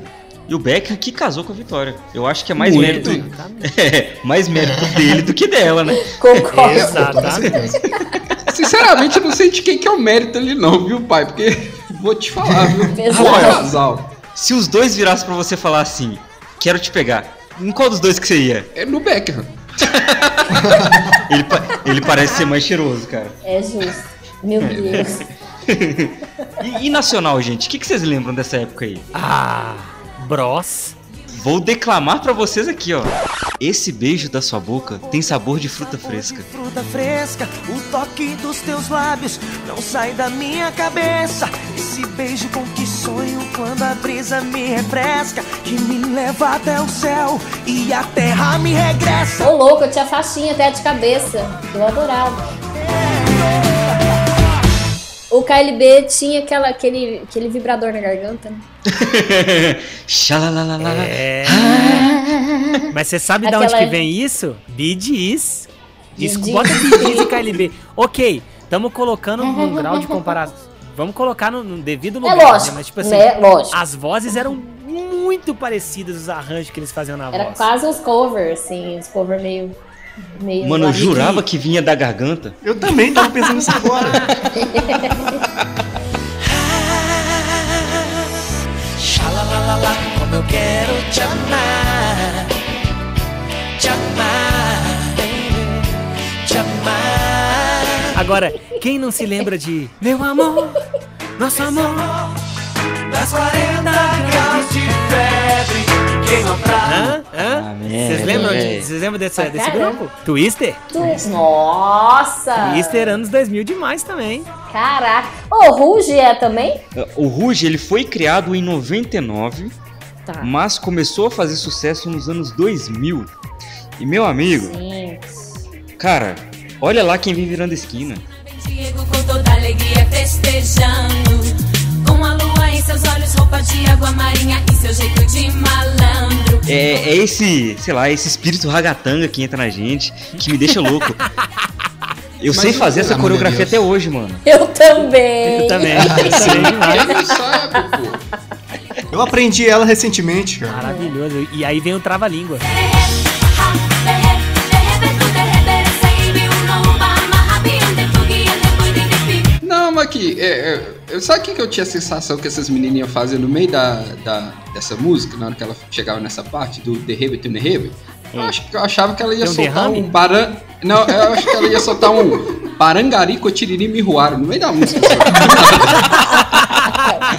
[SPEAKER 4] E o Beckham que casou com a Vitória. Eu acho que é mais
[SPEAKER 2] Muito.
[SPEAKER 4] mérito. <laughs> É, mais mérito dele do que dela, né?
[SPEAKER 3] Concordo.
[SPEAKER 5] Exatamente. <laughs>
[SPEAKER 2] Sinceramente, eu não sei de quem que é o mérito ali, não, viu, pai? Porque <laughs> vou te falar, viu? Bom casal.
[SPEAKER 4] Se os dois virassem pra você falar assim, quero te pegar, em qual dos dois que você ia?
[SPEAKER 2] É no Beckham.
[SPEAKER 4] Ele, pa- ele parece ser mais cheiroso, cara.
[SPEAKER 3] É justo. Meu Deus.
[SPEAKER 4] E, e nacional, gente? O que, que vocês lembram dessa época aí?
[SPEAKER 5] Ah, Bros.
[SPEAKER 4] Vou declamar pra vocês aqui, ó. Esse beijo da sua boca tem sabor de fruta fresca.
[SPEAKER 11] Fruta fresca, o toque dos teus lábios não sai da minha cabeça. Esse beijo com que sonho quando a brisa me refresca, que me leva até o céu e a terra me regressa.
[SPEAKER 3] Ô louco, eu tinha faixinha até de cabeça. Eu adorava. O KLB tinha aquela, aquele, aquele vibrador na garganta, né? <laughs>
[SPEAKER 4] Xalalalala.
[SPEAKER 5] É. Mas você sabe de onde
[SPEAKER 3] Aquela-
[SPEAKER 5] que vem isso? BDs. Isso,
[SPEAKER 3] BDs.
[SPEAKER 5] bota BDs e KLB. Ok, estamos colocando num <laughs> grau de comparação. Vamos colocar no, no devido
[SPEAKER 3] É
[SPEAKER 5] lugar.
[SPEAKER 3] lógico,
[SPEAKER 5] né? Mas, tipo assim,
[SPEAKER 3] né? Lógico.
[SPEAKER 5] as vozes eram muito parecidas, os arranjos que eles faziam na
[SPEAKER 3] Era
[SPEAKER 5] voz.
[SPEAKER 3] quase os covers, assim, os covers meio. Meio
[SPEAKER 4] Mano, eu jurava que vinha da garganta.
[SPEAKER 6] Eu também tava pensando nisso agora.
[SPEAKER 11] Xalalalala, como eu quero te amar, te amar, baby, te amar.
[SPEAKER 5] Agora, quem não se lembra de Meu amor, nosso amor.
[SPEAKER 11] Das 40 graus de febre,
[SPEAKER 5] Hã?
[SPEAKER 4] Ah,
[SPEAKER 5] Hã? Vocês lembram, de- vocês lembram desse, desse
[SPEAKER 3] caramba.
[SPEAKER 5] grupo? Twister?
[SPEAKER 3] Tu- Nossa!
[SPEAKER 5] Twister anos 2000 demais também.
[SPEAKER 3] Caraca. O Ruge é também?
[SPEAKER 4] O Ruge, ele foi criado em 99,
[SPEAKER 3] Tá.
[SPEAKER 4] mas começou a fazer sucesso nos anos 2000. E meu amigo,
[SPEAKER 3] Sim.
[SPEAKER 4] cara, olha lá quem vem virando esquina.
[SPEAKER 12] Diego com toda alegria festejando. Seus olhos, roupa de água marinha e seu jeito de malandro.
[SPEAKER 4] É, é esse, sei lá, esse espírito ragatanga que entra na gente, que me deixa louco. Eu sei fazer essa
[SPEAKER 6] amor de
[SPEAKER 4] coreografia até hoje, mano.
[SPEAKER 3] Eu também.
[SPEAKER 5] Eu também. <laughs>
[SPEAKER 2] Não sabe, pô.
[SPEAKER 6] Eu aprendi ela recentemente, cara.
[SPEAKER 5] Maravilhoso. E aí vem o trava-língua.
[SPEAKER 2] Não, mas aqui, é, é, eu- sabe o que, que eu tinha a sensação que essas menininhas faziam no meio da, da- dessa música, na hora que ela chegava nessa parte do derrebe to derrebe? Eu, acho que eu achava que ela ia
[SPEAKER 5] Tem um
[SPEAKER 2] soltar
[SPEAKER 5] derrame?
[SPEAKER 2] um baran... Não, eu acho que ela ia soltar um barangari cotiriri miruara no meio da música. <laughs>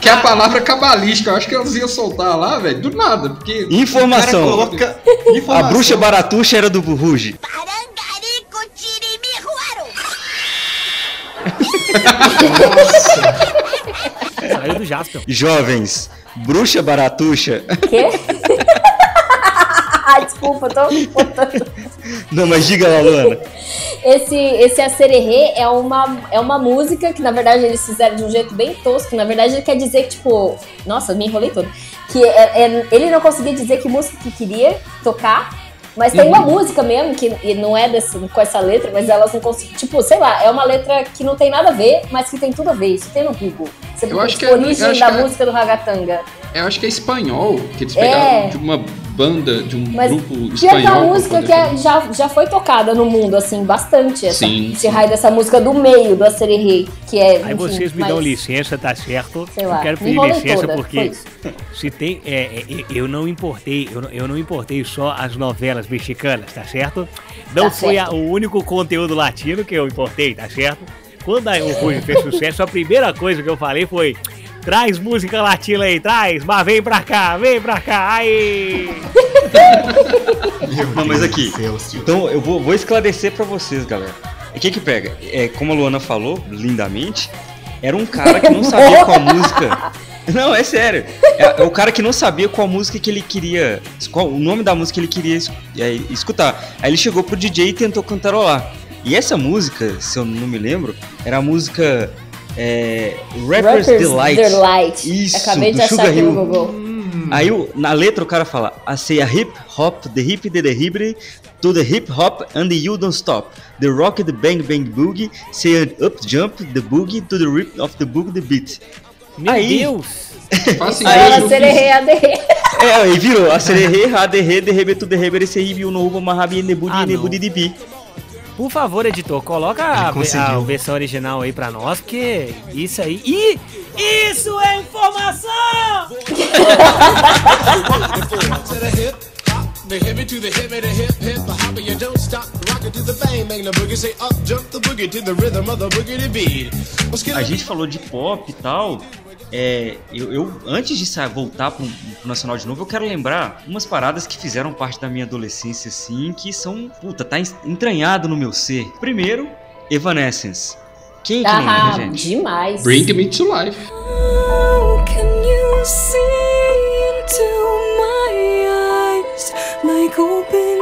[SPEAKER 2] Que é a palavra cabalística. Eu acho que elas iam soltar lá, velho, do nada. Porque.
[SPEAKER 4] Informação.
[SPEAKER 2] coloca
[SPEAKER 4] A
[SPEAKER 2] informação.
[SPEAKER 4] bruxa baratuxa era do Ruge.
[SPEAKER 5] Saiu do Jasper.
[SPEAKER 4] Jovens, bruxa baratuxa.
[SPEAKER 3] Quê? <laughs> Desculpa, tô.
[SPEAKER 4] Não, mas diga lá, Luana.
[SPEAKER 3] Esse, esse Acererê é uma, é uma música que, na verdade, eles fizeram de um jeito bem tosco. Na verdade, ele quer dizer que, tipo... Nossa, me enrolei todo. Que é- é- ele não conseguia dizer que música que queria tocar. Mas tem uma música mesmo, que não é desse, com essa letra, mas elas não conseguem... Tipo, sei lá, é uma letra que não tem nada a ver, mas que tem tudo a ver. Isso tem no Google. Você
[SPEAKER 2] Eu acho que é-
[SPEAKER 3] origem da
[SPEAKER 2] é-
[SPEAKER 3] música do Ragatanga.
[SPEAKER 2] Eu acho que é espanhol, que eles
[SPEAKER 3] É.
[SPEAKER 2] pegaram de uma banda, de um
[SPEAKER 3] Mas
[SPEAKER 2] grupo espanhol.
[SPEAKER 3] que é uma música que é- já, já foi tocada no mundo, assim, bastante. Essa,
[SPEAKER 2] Sim,
[SPEAKER 3] esse raio dessa música do meio do Acererê, que é.
[SPEAKER 5] Aí
[SPEAKER 3] enfim,
[SPEAKER 5] vocês me
[SPEAKER 3] mais-
[SPEAKER 5] dão licença, tá certo?
[SPEAKER 3] Sei lá,
[SPEAKER 5] eu quero pedir licença
[SPEAKER 3] toda,
[SPEAKER 5] porque se tem, é, é, eu não importei, eu não, eu não importei só as novelas mexicanas, tá certo? Não
[SPEAKER 3] Tá
[SPEAKER 5] foi a-
[SPEAKER 3] certo.
[SPEAKER 5] o único conteúdo latino que eu importei, tá certo? Quando a, o Ruge fez sucesso, a primeira coisa que eu falei foi Traz música latina aí, traz, mas vem pra cá, vem pra cá, aí! <laughs>
[SPEAKER 4] Não, mas aqui. Então eu vou, vou esclarecer pra vocês, galera. O que que pega? É, como a Luana falou, lindamente, era um cara que não sabia qual música. <laughs> Não, é sério. É, é o cara que não sabia qual música que ele queria. Qual, o nome da música que ele queria es- é, escutar. Aí ele chegou pro DJ e tentou cantarolar. E essa música, se eu não me lembro, era a música. É, Rapper's,
[SPEAKER 3] Rappers
[SPEAKER 4] Delight.
[SPEAKER 3] Delight.
[SPEAKER 4] Isso,
[SPEAKER 3] Acabei de
[SPEAKER 4] do
[SPEAKER 3] achar
[SPEAKER 4] Sugar
[SPEAKER 3] aqui no. Google.
[SPEAKER 4] Aí o- na letra o cara fala: I say a hip hop, the hip the the hip to the hip hop and the you don't stop. The rock the bang bang boogie, say an up jump the boogie to the rip of the boogie the beat.
[SPEAKER 5] Meu
[SPEAKER 4] Aí-
[SPEAKER 5] Deus!
[SPEAKER 2] Faça
[SPEAKER 3] Aí ela Acererê, aderê.
[SPEAKER 4] É, aí virou: a sererê, a derre, de rebe tu de rebe, esse ribiu no uba, mahabi, nebudi, nebudi de bi.
[SPEAKER 5] Por favor, editor, coloca a, a versão original aí pra nós, porque isso aí. Ih! Isso é informação!
[SPEAKER 13] To the hip the hip to the hip the hip hip the hop you don't stop rock it to the bang bang the boogie say up jump the boogie to the rhythm of the boogie to beat.
[SPEAKER 4] A gente falou de pop e tal. É, eu, eu, antes de sa- voltar pro, pro Nacional de novo, eu quero lembrar umas paradas que fizeram parte da minha adolescência, assim, que são, puta, tá en- entranhado no meu ser. Primeiro, Evanescence. Quem que lembra,
[SPEAKER 3] Ah,
[SPEAKER 4] gente?
[SPEAKER 3] demais.
[SPEAKER 2] Bring Me to Life.
[SPEAKER 12] Can you see into my eyes like open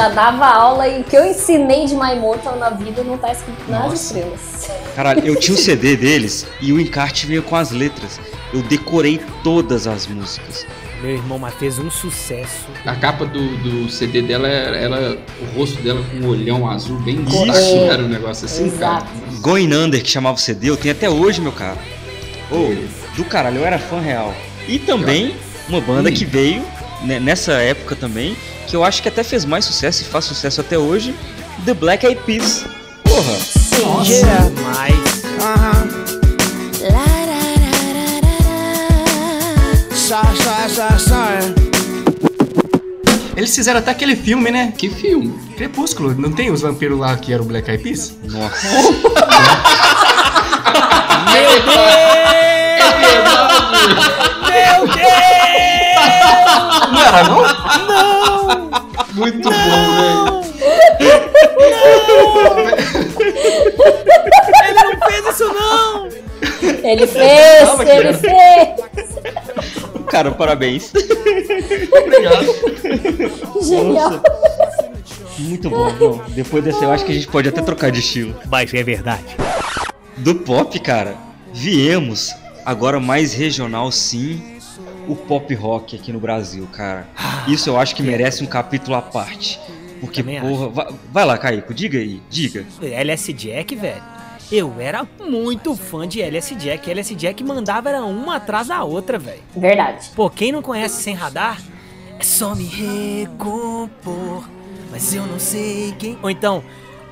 [SPEAKER 3] já dava aula e o que eu ensinei de My Mortal na vida não tá escrito nas
[SPEAKER 4] Nossa.
[SPEAKER 3] estrelas.
[SPEAKER 4] Caralho, eu tinha o <laughs> CD deles e o encarte veio com as letras. Eu decorei todas as músicas.
[SPEAKER 5] Meu irmão, mas fez um sucesso.
[SPEAKER 2] A capa do, do CD dela era, era o rosto dela com um olhão azul bem
[SPEAKER 4] Isso.
[SPEAKER 2] destaque. Era um negócio assim,
[SPEAKER 3] Exato.
[SPEAKER 2] cara.
[SPEAKER 4] Going Under, que chamava o CD, eu tenho até hoje, meu cara. Ô, do caralho, eu era fã real. E também uma banda
[SPEAKER 2] Hum.
[SPEAKER 4] que veio nessa época também, que eu acho que até fez mais sucesso e faz sucesso até hoje, The Black Eyed Peas. Porra!
[SPEAKER 5] Yeah.
[SPEAKER 11] Sai, sai, sai.
[SPEAKER 6] Eles fizeram até aquele filme, né?
[SPEAKER 2] Que filme?
[SPEAKER 6] Crepúsculo. Não tem os vampiros lá que eram o Black Eyed Peas?
[SPEAKER 4] Nossa. <laughs>
[SPEAKER 5] Meu Deus! Meu Deus!
[SPEAKER 6] Não era, não?
[SPEAKER 2] Muito bom, velho.
[SPEAKER 5] Ele não fez isso, não!
[SPEAKER 3] Ele fez,
[SPEAKER 6] Calma,
[SPEAKER 3] ele
[SPEAKER 6] criança.
[SPEAKER 3] fez.
[SPEAKER 4] Cara, parabéns.
[SPEAKER 3] Genial.
[SPEAKER 4] Muito bom, não. Depois dessa eu acho que a gente pode até trocar de estilo.
[SPEAKER 5] Mas é verdade.
[SPEAKER 4] Do pop, cara, viemos agora mais regional sim, o pop rock aqui no Brasil, cara. Isso eu acho que merece um capítulo à parte. Porque,
[SPEAKER 5] Também
[SPEAKER 4] porra, vai, vai lá, Caíco, diga aí, diga.
[SPEAKER 5] LS Jack, velho. Eu era muito fã de LS Jack. LS Jack mandava era uma atrás da outra, velho.
[SPEAKER 3] Verdade.
[SPEAKER 5] Pô, quem não conhece Sem Radar, é só me recompor, mas eu não sei quem. Ou então,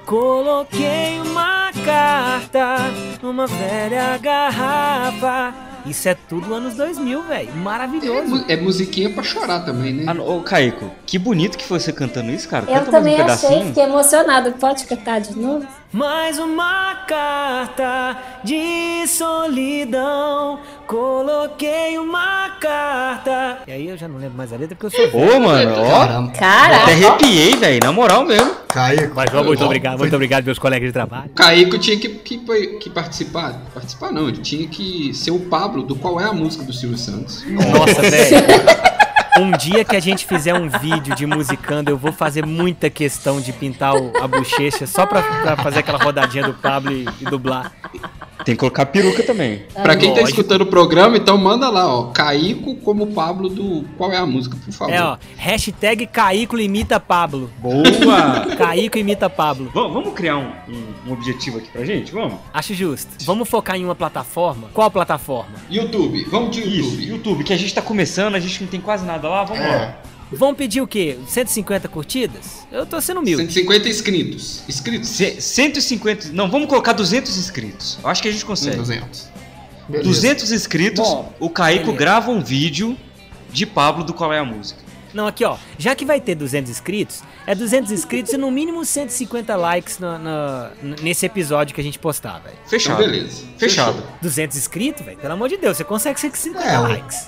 [SPEAKER 5] coloquei uma carta numa velha garrafa Isso é tudo anos 2000, velho.
[SPEAKER 2] É,
[SPEAKER 5] Maravilhoso.
[SPEAKER 2] mu- é musiquinha pra chorar também, né?
[SPEAKER 4] Ah, Ô, Caico, que bonito que foi você cantando isso, cara.
[SPEAKER 3] Eu
[SPEAKER 4] Canta mais um
[SPEAKER 3] também achei, fiquei emocionada. Pode cantar de novo?
[SPEAKER 11] Mais uma carta de solidão. Coloquei uma carta.
[SPEAKER 5] E aí eu já não lembro mais a letra porque eu sou
[SPEAKER 4] Ô, mano, ó.
[SPEAKER 6] Caramba.
[SPEAKER 4] Até
[SPEAKER 3] Caraca.
[SPEAKER 4] arrepiei, velho, na moral mesmo.
[SPEAKER 6] Caio.
[SPEAKER 5] Mas ó, muito obrigado, muito obrigado, meus colegas de trabalho.
[SPEAKER 2] O Caico tinha que, que, que participar. Participar não, ele tinha que ser o Pablo do qual é a música do Silvio Santos.
[SPEAKER 5] Nossa, velho. <laughs> Um dia que a gente fizer um vídeo de musicando, eu vou fazer muita questão de pintar o- a bochecha só pra, pra fazer aquela rodadinha do Pablo e, e dublar.
[SPEAKER 4] Tem que colocar peruca também.
[SPEAKER 2] Pra quem tá
[SPEAKER 5] Lógico.
[SPEAKER 2] escutando o programa, então manda lá, ó. Caico como Pablo do qual é a música, por favor.
[SPEAKER 5] É, ó, hashtag Caíco imita Pablo.
[SPEAKER 4] Boa! <laughs>
[SPEAKER 5] Caíco imita Pablo.
[SPEAKER 4] vamos, vamos criar um, um- um objetivo aqui pra gente? Vamos?
[SPEAKER 5] Acho justo. Vamos focar em uma plataforma? Qual plataforma?
[SPEAKER 2] YouTube, vamos de
[SPEAKER 4] Isso,
[SPEAKER 2] YouTube.
[SPEAKER 4] YouTube, que a gente tá começando, a gente não tem quase nada lá, vamos lá.
[SPEAKER 5] Vamos pedir o quê? 150 curtidas? Eu tô sendo humilde.
[SPEAKER 2] 150 inscritos. Inscritos?
[SPEAKER 4] Ce- 150. Não, vamos colocar 200 inscritos. Eu acho que a gente consegue.
[SPEAKER 6] 200. Beleza.
[SPEAKER 4] 200 inscritos,
[SPEAKER 5] Bom,
[SPEAKER 4] o Caico
[SPEAKER 5] beleza.
[SPEAKER 4] grava um vídeo de Pablo do Qual é a Música.
[SPEAKER 5] Não, aqui ó, já que vai ter 200 inscritos, é 200 inscritos e no mínimo 150 likes no- no- nesse episódio que a gente postar, velho.
[SPEAKER 4] Fechado.
[SPEAKER 2] Então, beleza.
[SPEAKER 4] Fechado.
[SPEAKER 5] 200 inscritos, velho? Pelo amor de Deus, você consegue 150
[SPEAKER 6] É, ué.
[SPEAKER 5] likes.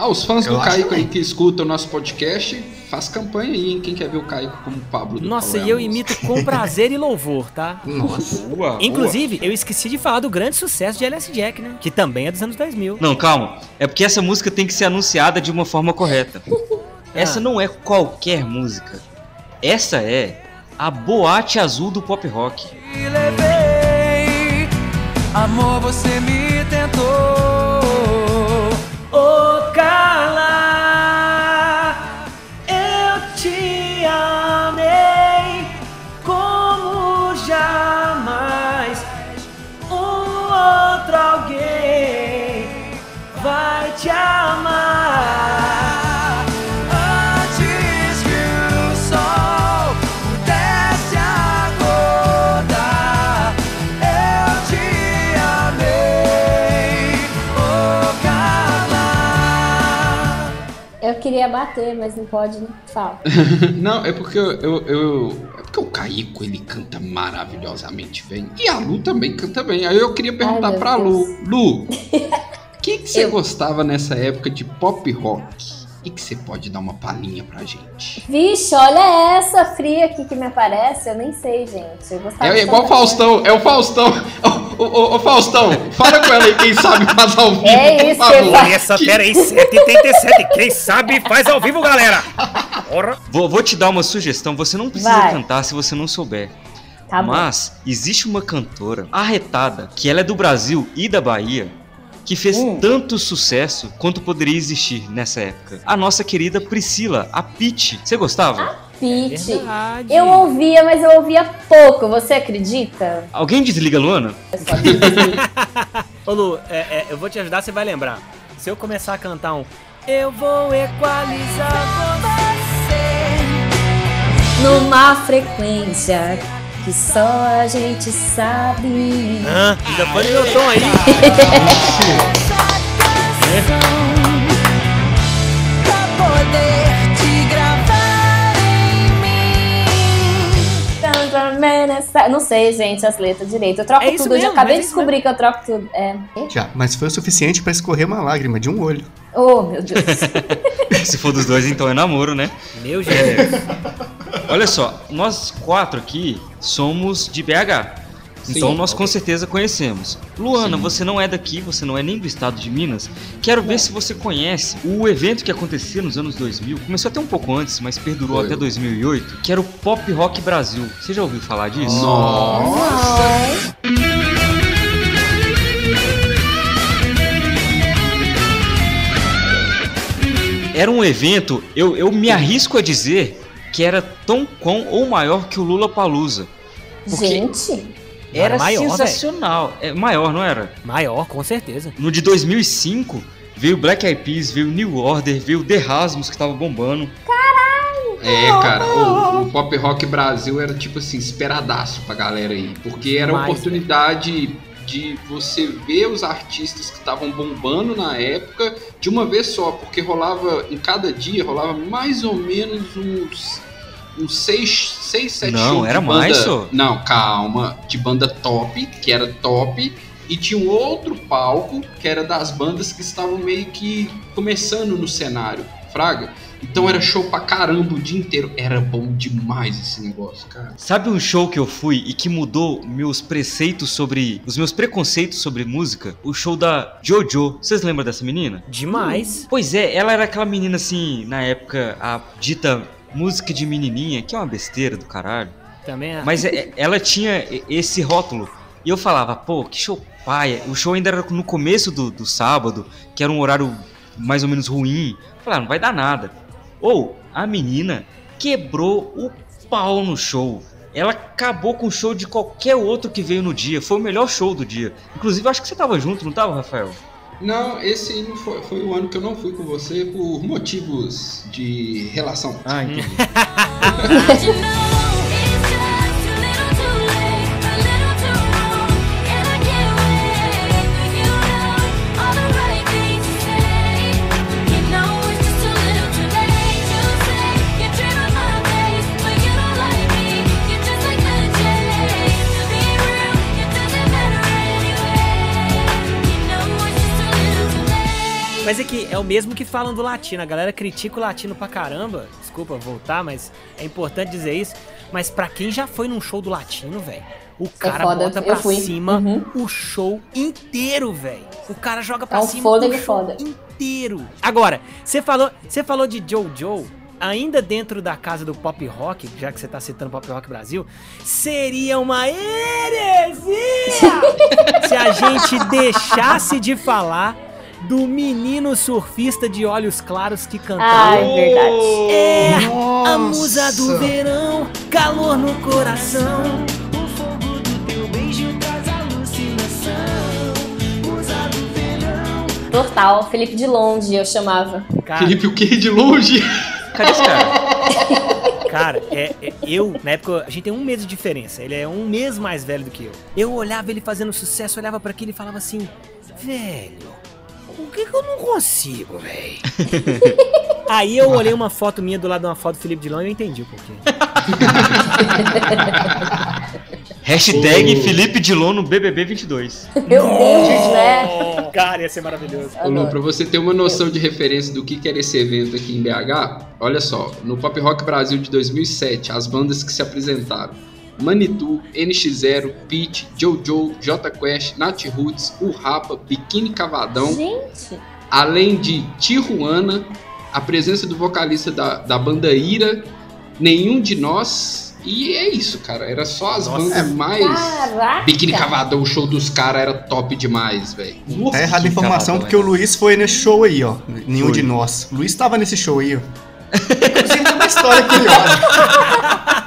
[SPEAKER 2] Ah, os fãs
[SPEAKER 6] Eu
[SPEAKER 2] do Caico aí
[SPEAKER 6] também.
[SPEAKER 2] que escutam o nosso podcast, faz campanha aí, hein? Quem quer ver o Caico como Pablo do
[SPEAKER 5] Nossa, e eu imito com <laughs> prazer e louvor, tá?
[SPEAKER 6] Nossa.
[SPEAKER 4] Boa,
[SPEAKER 5] Inclusive, eu esqueci de falar do grande sucesso de LS Jack, né? Que também é dos anos 2000.
[SPEAKER 4] Não, calma. É porque essa música tem que ser anunciada de uma forma correta. <laughs> Essa
[SPEAKER 5] Ah.
[SPEAKER 4] não é qualquer música. Essa é a boate azul do pop rock.
[SPEAKER 11] Me levei, amor, você me tentou.
[SPEAKER 3] Queria bater, mas não pode, né? Fala. <laughs>
[SPEAKER 2] Não, é porque eu, eu, eu- É porque o Caico ele canta maravilhosamente bem. E a Lu também canta bem. Aí eu queria perguntar
[SPEAKER 3] meu
[SPEAKER 2] pra Lu. Lu, <laughs> o que, que você
[SPEAKER 3] Eu-
[SPEAKER 2] gostava nessa época de pop rock? Que você pode dar uma palhinha pra gente?
[SPEAKER 3] Vixe, olha essa fria aqui que me aparece. Eu nem sei, gente. Eu gostava
[SPEAKER 2] É,
[SPEAKER 3] de
[SPEAKER 2] igual o Faustão, é o Faustão. <laughs> Ô, ô, ô, Faustão, fala com ela aí, quem sabe faz ao vivo,
[SPEAKER 3] É
[SPEAKER 2] por
[SPEAKER 3] isso,
[SPEAKER 2] favor.
[SPEAKER 3] exato.
[SPEAKER 5] Essa, pera aí, 7h37. Quem sabe faz ao vivo, galera. Ora.
[SPEAKER 4] Vou, vou te dar uma sugestão. Você não precisa
[SPEAKER 3] Vai.
[SPEAKER 4] cantar se você não souber.
[SPEAKER 3] Tá bom.
[SPEAKER 4] Mas existe uma cantora arretada, que ela é do Brasil e da Bahia, que fez
[SPEAKER 3] Hum.
[SPEAKER 4] tanto sucesso quanto poderia existir nessa época. A nossa querida Priscila, a Pitty. Você gostava?
[SPEAKER 3] Pete.
[SPEAKER 5] Verdade.
[SPEAKER 3] Eu ouvia, mas eu ouvia pouco. Você acredita?
[SPEAKER 4] Alguém desliga, Luana? <laughs>
[SPEAKER 5] Ô Lu, é, é, eu vou te ajudar, você vai lembrar. Se eu começar a cantar um Eu vou equalizar você
[SPEAKER 3] Numa frequência que só a gente sabe.
[SPEAKER 5] Hã? Ainda foi no meu tom aí.
[SPEAKER 11] Pra mim.
[SPEAKER 3] Não sei, gente, as letras direito. Eu troco
[SPEAKER 5] É
[SPEAKER 3] tudo. Eu já
[SPEAKER 5] mesmo,
[SPEAKER 3] acabei
[SPEAKER 5] é
[SPEAKER 3] de descobrir que eu troco tudo. É.
[SPEAKER 6] Já, mas foi o suficiente pra escorrer uma lágrima de um olho.
[SPEAKER 3] Oh, meu Deus. <laughs>
[SPEAKER 4] Se for dos dois, então é namoro, né?
[SPEAKER 5] Meu Jesus.
[SPEAKER 4] Olha só, nós quatro aqui somos de BH. Então
[SPEAKER 2] Sim,
[SPEAKER 4] nós
[SPEAKER 2] ok.
[SPEAKER 4] com certeza conhecemos. Luana, você não é daqui, você não é nem do estado de Minas. Quero ver se você conhece o evento que acontecia nos anos 2000. Começou até um pouco antes, mas perdurou
[SPEAKER 2] Foi.
[SPEAKER 4] até 2008, que era o Pop Rock Brasil. Você já ouviu falar disso?
[SPEAKER 2] Nossa!
[SPEAKER 4] Era um evento, eu, eu me arrisco a dizer que era tão com ou maior que o Lula Palusa.
[SPEAKER 3] Gente,
[SPEAKER 4] era
[SPEAKER 5] maior,
[SPEAKER 4] sensacional. É maior, não era?
[SPEAKER 5] Maior, com certeza.
[SPEAKER 4] No de 2005, veio Black Eyed Peas, veio New Order, veio The Rasmus, que tava bombando.
[SPEAKER 2] É, cara, o, o Pop Rock Brasil era tipo assim, esperadaço pra galera aí. Porque era oportunidade de você ver os artistas que estavam bombando na época de uma vez só, porque rolava em cada dia rolava mais ou menos uns uns seis, seis sete
[SPEAKER 4] Não,
[SPEAKER 2] shows
[SPEAKER 4] era
[SPEAKER 2] de banda,
[SPEAKER 4] mais, só.
[SPEAKER 2] Não, calma, de banda top, que era top, e tinha um outro palco que era das bandas que estavam meio que começando no cenário, fraga. Então era show pra caramba o dia inteiro. Era bom demais esse negócio, cara.
[SPEAKER 4] Sabe um show que eu fui e que mudou meus preceitos sobre. os meus preconceitos sobre música? O show da Jojo. Vocês lembram dessa menina?
[SPEAKER 5] Demais.
[SPEAKER 4] Pois é, ela era aquela menina assim, na época, a dita música de menininha, que é uma besteira do caralho.
[SPEAKER 5] Também é.
[SPEAKER 4] Mas é- ela tinha esse rótulo. E eu falava, pô, que show paia. O show ainda era no começo do, do sábado, que era um horário mais ou menos ruim. Eu falei, ah, não vai dar nada. Ou, a menina quebrou o pau no show. Ela acabou com o show de qualquer outro que veio no dia. Foi o melhor show do dia. Inclusive, eu acho que você tava junto, não tava, Rafael?
[SPEAKER 2] Não, esse aí não foi, foi o ano que eu não fui com você por motivos de relação.
[SPEAKER 4] Ah, entendi. <laughs>
[SPEAKER 5] Mas é que é o mesmo que falam do latino. A galera critica o latino pra caramba. Desculpa voltar, mas é importante dizer isso. Mas pra quem já foi num show do latino, velho, o cara
[SPEAKER 3] foda,
[SPEAKER 5] bota pra cima
[SPEAKER 3] Uhum.
[SPEAKER 5] o show inteiro, velho. O cara joga pra
[SPEAKER 3] É um
[SPEAKER 5] cima o show
[SPEAKER 3] foda.
[SPEAKER 5] inteiro. Agora, você falou, você falou de Jojo, ainda dentro da casa do pop rock, já que você tá citando Pop Rock Brasil, seria uma heresia <laughs> se a gente deixasse de falar do menino surfista de olhos claros que cantava.
[SPEAKER 3] Ah, é verdade.
[SPEAKER 5] É, a
[SPEAKER 6] Nossa.
[SPEAKER 5] musa do verão, calor no coração.
[SPEAKER 11] O fogo do teu beijo traz alucinação. Musa do verão.
[SPEAKER 3] Total, Felipe de Longe eu chamava.
[SPEAKER 5] Cara,
[SPEAKER 2] Felipe, o que de longe?
[SPEAKER 4] Cadê esse cara? <laughs>
[SPEAKER 5] Cara, é, é- eu, na época, a gente tem um mês de diferença. Ele é um mês mais velho do que eu. Eu olhava ele fazendo sucesso, olhava pra aquilo e falava assim: velho, por que, que eu não consigo, velho? <laughs> Aí eu olhei uma foto minha do lado de uma foto do Felipe Dilon e eu entendi o porquê. <laughs>
[SPEAKER 4] Hashtag
[SPEAKER 2] Ô.
[SPEAKER 4] Felipe Dilon no BBB 22.
[SPEAKER 3] Meu Deus, né?
[SPEAKER 5] Cara, ia ser maravilhoso.
[SPEAKER 2] Ô, Lu, pra você ter uma noção de referência do que que era esse evento aqui em BH, olha só, no Pop Rock Brasil de 2007, as bandas que se apresentaram. Manitou, NX0, Pete, Jojo, J Quest, Nat Roots, O Rapa, Biquíni Cavadão,
[SPEAKER 3] Gente,
[SPEAKER 2] além de Tijuana, a presença do vocalista da, da banda Ira, Nenhum de Nós, e é isso, cara, era só as
[SPEAKER 5] Nossa.
[SPEAKER 2] bandas mais...
[SPEAKER 3] caraca.
[SPEAKER 2] Biquíni Cavadão, o show dos caras era top demais, velho.
[SPEAKER 6] É errada a informação
[SPEAKER 4] Cavadão,
[SPEAKER 6] porque o Luiz foi nesse show aí, ó. Nenhum
[SPEAKER 4] Foi.
[SPEAKER 6] de nós. O Luiz tava nesse show aí, ó. Inclusive tem uma história aqui, ó. <laughs>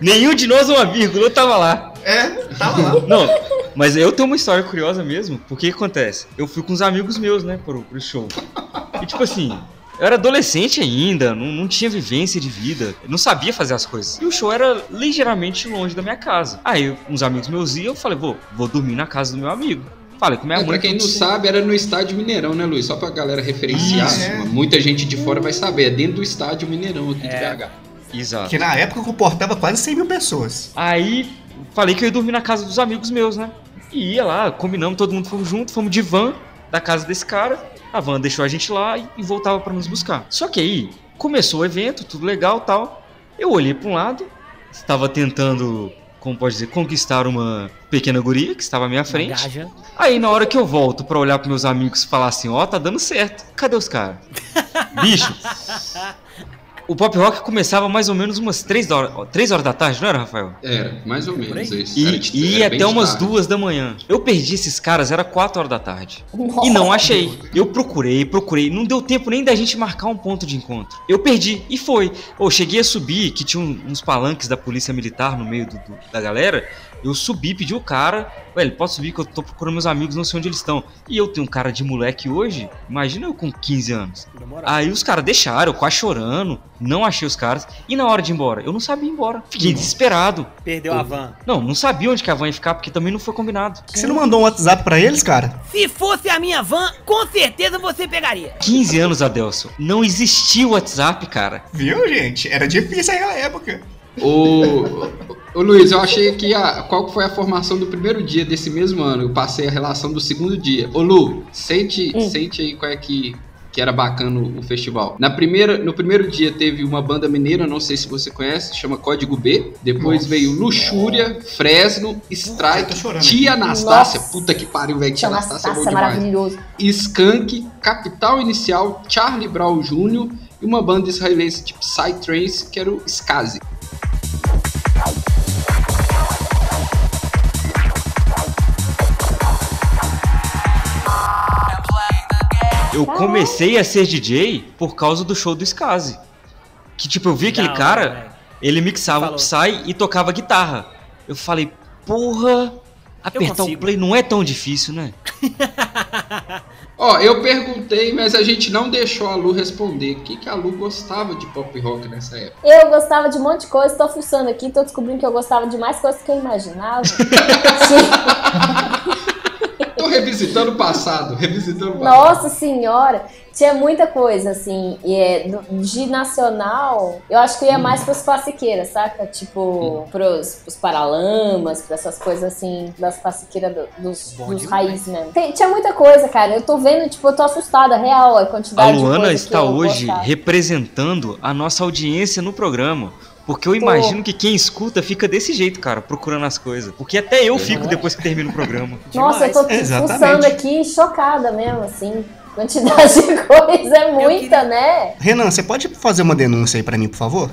[SPEAKER 4] Nenhum de nós uma vírgula, eu tava lá.
[SPEAKER 6] É, tava lá.
[SPEAKER 4] Não, mas eu tenho uma história curiosa mesmo. Porque o que acontece? Eu fui com uns amigos meus, né, pro, pro show. E tipo assim, eu era adolescente ainda, não, não tinha vivência de vida, não sabia fazer as coisas. E o show era ligeiramente longe da minha casa. Aí uns amigos meus iam, eu falei, vou, vou dormir na casa do meu amigo. Falei com minha
[SPEAKER 2] É,
[SPEAKER 4] mãe.
[SPEAKER 2] pra quem não sabe, era no estádio Mineirão, né, Luiz? Só pra galera referenciar.
[SPEAKER 6] Isso, é.
[SPEAKER 2] Muita gente de fora vai saber. É dentro do estádio Mineirão aqui
[SPEAKER 5] É.
[SPEAKER 2] de BH.
[SPEAKER 4] Exato.
[SPEAKER 6] Que na época comportava quase 100 mil pessoas.
[SPEAKER 4] Aí falei que eu ia dormir na casa dos amigos meus, né? E ia lá, combinamos, todo mundo fomos junto, fomos de van da casa desse cara. A van deixou a gente lá e, e voltava pra nos buscar. Só que aí começou o evento, tudo legal tal. Eu olhei pra um lado, estava tentando, como pode dizer, conquistar uma pequena guria que estava à minha frente. Aí na hora que eu volto pra olhar pros meus amigos e falar assim, ó, tá dando certo. Cadê os caras? <laughs> Bicho. O pop rock começava mais ou menos umas 3 horas, 3 horas da tarde, não era, Rafael?
[SPEAKER 2] Era, mais ou menos. Isso.
[SPEAKER 4] E,
[SPEAKER 2] de-
[SPEAKER 4] e
[SPEAKER 2] era
[SPEAKER 4] ia até umas
[SPEAKER 2] tarde.
[SPEAKER 4] duas da manhã. Eu perdi esses caras, era 4 horas da tarde. E não achei. Eu procurei, procurei. Não deu tempo nem da gente marcar um ponto de encontro. Eu perdi. E foi. Eu cheguei a subir, que tinha uns palanques da polícia militar no meio do- do- da galera. Eu subi, pedi o cara, velho, posso subir que eu tô procurando meus amigos, não sei onde eles estão. E eu tenho um cara de moleque hoje, imagina eu com 15 anos. Aí os caras deixaram, eu quase chorando, não achei os caras. E na hora de ir embora, eu não sabia ir embora. Fiquei desesperado.
[SPEAKER 5] Perdeu a van.
[SPEAKER 4] Não, não sabia onde que a van ia ficar, porque também não foi combinado.
[SPEAKER 6] Você não mandou um WhatsApp pra eles, cara?
[SPEAKER 5] Se fosse a minha van, com certeza você pegaria.
[SPEAKER 4] 15 anos, Adelson. Não existia o WhatsApp, cara.
[SPEAKER 6] Viu, gente? Era difícil naquela época.
[SPEAKER 2] Ô, ô Luiz, eu achei que a, qual foi a formação do primeiro dia desse mesmo ano. Eu passei a relação do segundo dia. Ô Lu, sente, sente aí qual é que, que era bacana o festival. Na primeira, no primeiro dia teve uma banda mineira, não sei se você conhece, chama Código B. Depois
[SPEAKER 6] Nossa.
[SPEAKER 2] veio Luxúria, Fresno, Strike, Tia
[SPEAKER 6] aqui.
[SPEAKER 2] Anastácia.
[SPEAKER 3] Nossa.
[SPEAKER 2] Puta que pariu, velho. Tia
[SPEAKER 3] Tia
[SPEAKER 2] Anastácia é bom
[SPEAKER 3] Anastácia,
[SPEAKER 2] demais.
[SPEAKER 3] maravilhoso.
[SPEAKER 2] Skank, Capital Inicial, Charlie Brown Jr. e uma banda israelense tipo Psytrance, que era o Skazi.
[SPEAKER 4] Eu comecei a ser DJ por causa do show do Skazi. Que tipo, eu vi aquele
[SPEAKER 5] hora,
[SPEAKER 4] cara, ele mixava
[SPEAKER 5] Falou.
[SPEAKER 4] Psy e tocava guitarra. Eu falei, porra, apertar o play não é tão difícil, né? <laughs>
[SPEAKER 2] Ó, eu perguntei, mas a gente não deixou a Lu responder. O que, que a Lu gostava de pop rock nessa época?
[SPEAKER 3] Eu gostava de um monte de coisa, tô fuçando aqui, tô descobrindo que eu gostava de mais coisas que eu imaginava. <laughs> <laughs>
[SPEAKER 2] Revisitando o passado, revisitando o passado.
[SPEAKER 3] Nossa senhora, tinha muita coisa, assim, e é, do- de nacional, eu acho que ia mais pros classiqueiras, saca? Tipo, pros, pros paralamas, pra essas coisas assim, das classiqueiras do- dos,
[SPEAKER 5] Bom
[SPEAKER 3] dos raízes mesmo. Tem- tinha muita coisa, cara, eu tô vendo, tipo, eu tô assustada, real, a
[SPEAKER 4] A
[SPEAKER 3] quantidade de
[SPEAKER 4] Luana
[SPEAKER 3] coisa
[SPEAKER 4] está
[SPEAKER 3] que eu
[SPEAKER 4] hoje
[SPEAKER 3] gostava.
[SPEAKER 4] representando a nossa audiência no programa. Porque eu imagino que quem escuta fica desse jeito, cara, procurando as coisas. Porque até eu fico depois que termina o programa. <laughs>
[SPEAKER 3] Nossa, eu tô fuçando aqui, chocada mesmo, assim. Quantidade <laughs> de coisa é muita, né?
[SPEAKER 6] Renan, você pode fazer uma denúncia aí pra mim, por favor?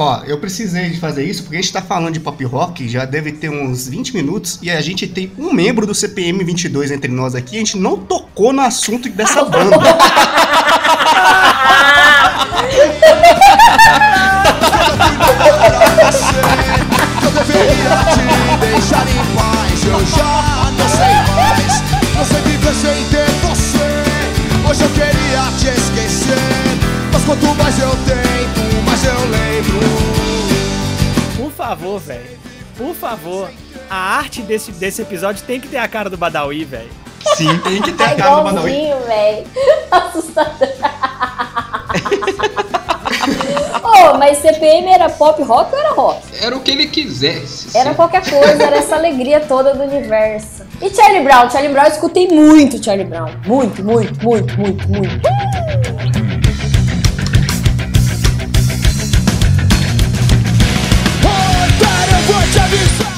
[SPEAKER 6] Ó, eu precisei de fazer isso porque a gente tá falando de pop rock, já deve ter uns 20 minutos, e a gente tem um membro do CPM 22 entre nós aqui, a gente não tocou no assunto dessa banda.
[SPEAKER 13] Eu deveria te deixar em paz. Eu já não sei mais. Não sei viver sem ter você. Hoje eu queria te esquecer. Mas quanto mais eu tento, eu lembro.
[SPEAKER 5] Por favor, velho. Por favor. A arte desse, desse episódio tem que ter a cara do Badawi, velho.
[SPEAKER 6] Sim, tem que ter
[SPEAKER 3] É
[SPEAKER 6] a cara do Badawi.
[SPEAKER 3] velho. <laughs> Assustador. <laughs> oh, mas CPM era pop rock ou era rock?
[SPEAKER 2] Era o que ele quisesse.
[SPEAKER 3] Era
[SPEAKER 2] sim.
[SPEAKER 3] qualquer coisa, era essa alegria toda do universo. E Charlie Brown? Charlie Brown, eu escutei muito Charlie Brown. Muito, muito, muito, muito, muito.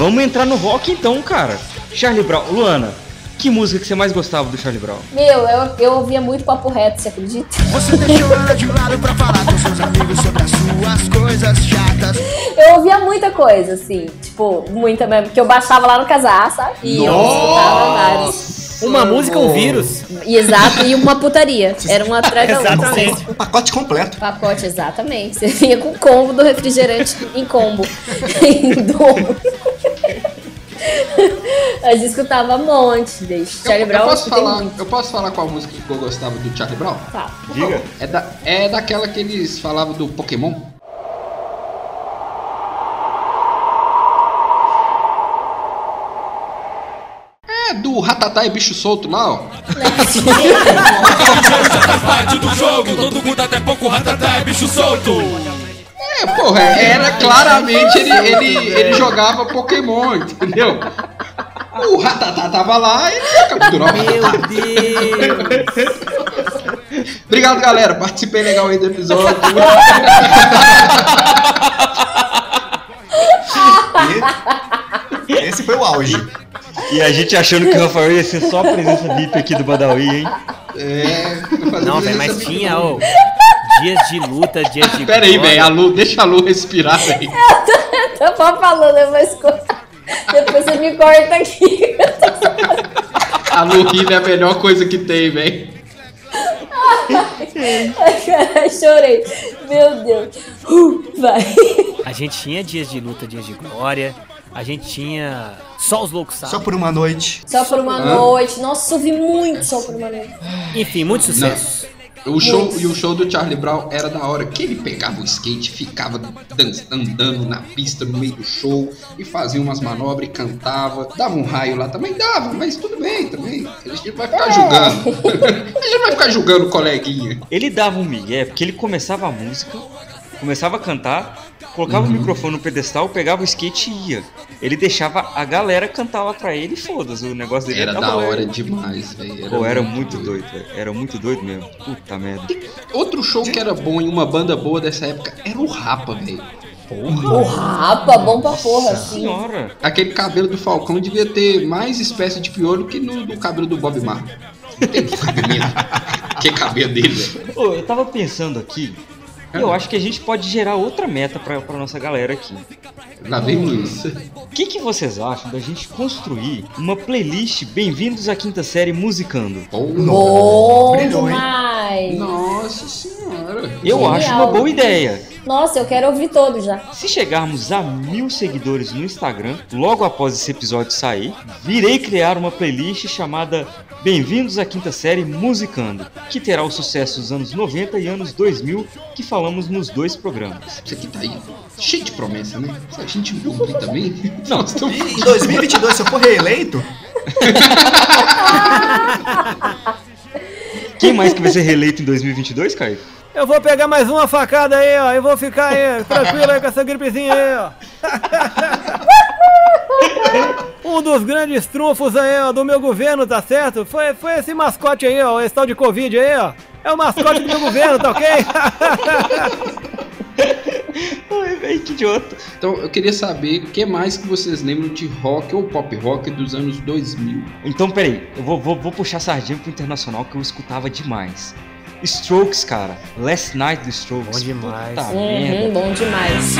[SPEAKER 4] Vamos entrar no rock então, cara. Charlie Brown. Luana, que música que você mais gostava do Charlie Brown?
[SPEAKER 3] Meu, eu, eu ouvia muito papo reto, você acredita?
[SPEAKER 13] Você deixou ela de lado pra falar com seus amigos sobre as suas coisas chatas.
[SPEAKER 3] Eu ouvia muita coisa, assim, tipo, muita mesmo, porque eu baixava lá no casar, sabe? E eu escutava vários.
[SPEAKER 5] Uma música, um vírus.
[SPEAKER 3] E Exato, e uma putaria. Era uma atrás da.
[SPEAKER 5] Exatamente.
[SPEAKER 6] Um pacote completo.
[SPEAKER 3] Pacote, exatamente. Você vinha com o combo do refrigerante em combo. <laughs> em dobro. <laughs> A gente escutava um monte desde Charlie
[SPEAKER 2] eu,
[SPEAKER 3] Brown.
[SPEAKER 2] eu posso falar,
[SPEAKER 3] muito.
[SPEAKER 2] eu posso falar qual música que eu gostava do Charlie Brown?
[SPEAKER 3] Tá.
[SPEAKER 6] Diga.
[SPEAKER 2] É, da, é daquela que eles falavam do Pokémon. É do Ratatá e Bicho Solto lá, ó. <laughs>
[SPEAKER 7] Parte do jogo, todo mundo até pouco ratatá é bicho solto.
[SPEAKER 2] É, porra, era claramente ele, ele, ele jogava Pokémon, entendeu? O Ratatá tava lá e ele ia capturar o
[SPEAKER 5] Meu. Deus.
[SPEAKER 2] Obrigado, galera. Participei legal aí do episódio.
[SPEAKER 6] E- Esse foi o auge.
[SPEAKER 4] E a gente achando que o Rafael ia ser só a presença VIP aqui do Badawi, hein?
[SPEAKER 2] É,
[SPEAKER 5] Não, velho, mas tinha, ô. Dias de luta, dias de.
[SPEAKER 2] Pera aí, velho. A Lu, deixa a Lu respirar, <laughs> velho.
[SPEAKER 3] Eu tava falando, eu vou escutar. Depois você me corta aqui.
[SPEAKER 2] A Lu rindo é a melhor coisa que tem, velho.
[SPEAKER 3] Cara, <laughs> chorei. Meu Deus. Uh, vai.
[SPEAKER 5] A gente tinha dias de luta, dias de glória. A gente tinha só os loucos sabem.
[SPEAKER 6] Só por uma noite.
[SPEAKER 3] Só por uma
[SPEAKER 2] Ah.
[SPEAKER 3] noite. Nossa, ouvi muito só por uma noite.
[SPEAKER 5] Enfim, muito sucesso.
[SPEAKER 2] O show, e o show do Charlie Brown era da hora que ele pegava o skate, ficava dan- andando na pista no meio do show e fazia umas manobras e cantava. Dava um raio lá também, dava, mas tudo bem também. A gente não vai ficar julgando. <laughs> a gente vai ficar julgando o coleguinha.
[SPEAKER 4] Ele dava um migué, porque ele começava a música, começava a cantar, colocava
[SPEAKER 2] Uhum.
[SPEAKER 4] o microfone no pedestal, pegava o skate e ia. Ele deixava a galera cantar lá pra ele e foda-se, o negócio dele
[SPEAKER 2] Era da hora demais, velho.
[SPEAKER 4] Pô, era muito doido, velho. Era muito doido mesmo. Puta merda.
[SPEAKER 2] Outro show que era bom em uma banda boa dessa época era o Rapa, velho.
[SPEAKER 3] O rapa, bom pra porra, assim.
[SPEAKER 4] Senhora.
[SPEAKER 2] Aquele cabelo do Falcão devia ter mais espécie de piolho que no do cabelo do Bob Marley. Não tem cabelinho. <laughs> que cabelo dele, velho.
[SPEAKER 4] Ô, eu tava pensando aqui, eu acho que a gente pode gerar outra meta pra, pra nossa galera aqui.
[SPEAKER 2] Lá vem o Luiz.
[SPEAKER 4] O que, que vocês acham da gente construir uma playlist Bem-vindos à Quinta Série Musicando?
[SPEAKER 3] Bom
[SPEAKER 6] Brilhou, hein?
[SPEAKER 3] demais.
[SPEAKER 2] Nossa senhora.
[SPEAKER 4] Eu
[SPEAKER 3] Genial.
[SPEAKER 4] acho uma boa ideia.
[SPEAKER 3] Nossa, eu quero ouvir todo já.
[SPEAKER 4] Se chegarmos a mil seguidores no Instagram, logo após esse episódio sair, virei criar uma playlist chamada Bem-vindos à Quinta Série Musicando, que terá o sucesso dos anos 90 e anos 2000 que falamos nos dois programas.
[SPEAKER 2] Isso aqui tá aí cheio de promessa, né? Se a gente cumprir também. <laughs>
[SPEAKER 4] Não,
[SPEAKER 2] estamos-
[SPEAKER 6] E em 2022, se eu for reeleito, <laughs>
[SPEAKER 4] Quem mais que vai ser reeleito em 2022, Caio?
[SPEAKER 5] Eu vou pegar mais uma facada aí, ó. E vou ficar aí, tranquilo aí com essa gripezinha aí, ó. <laughs> Um dos grandes trunfos aí, ó, do meu governo, tá certo? Foi, foi esse mascote aí, ó, esse tal de Covid aí, ó. É o mascote do meu governo, tá ok? <laughs>
[SPEAKER 4] Ai, velho, que idiota.
[SPEAKER 2] Então eu queria saber o que mais que vocês lembram de rock ou pop rock dos anos 2000.
[SPEAKER 4] Então, peraí, eu vou, vou, vou puxar sardinha pro internacional que eu escutava demais. Strokes, cara. Last Night do Strokes.
[SPEAKER 5] Bom demais.
[SPEAKER 4] Puta
[SPEAKER 3] Uhum,
[SPEAKER 4] merda.
[SPEAKER 3] bom demais.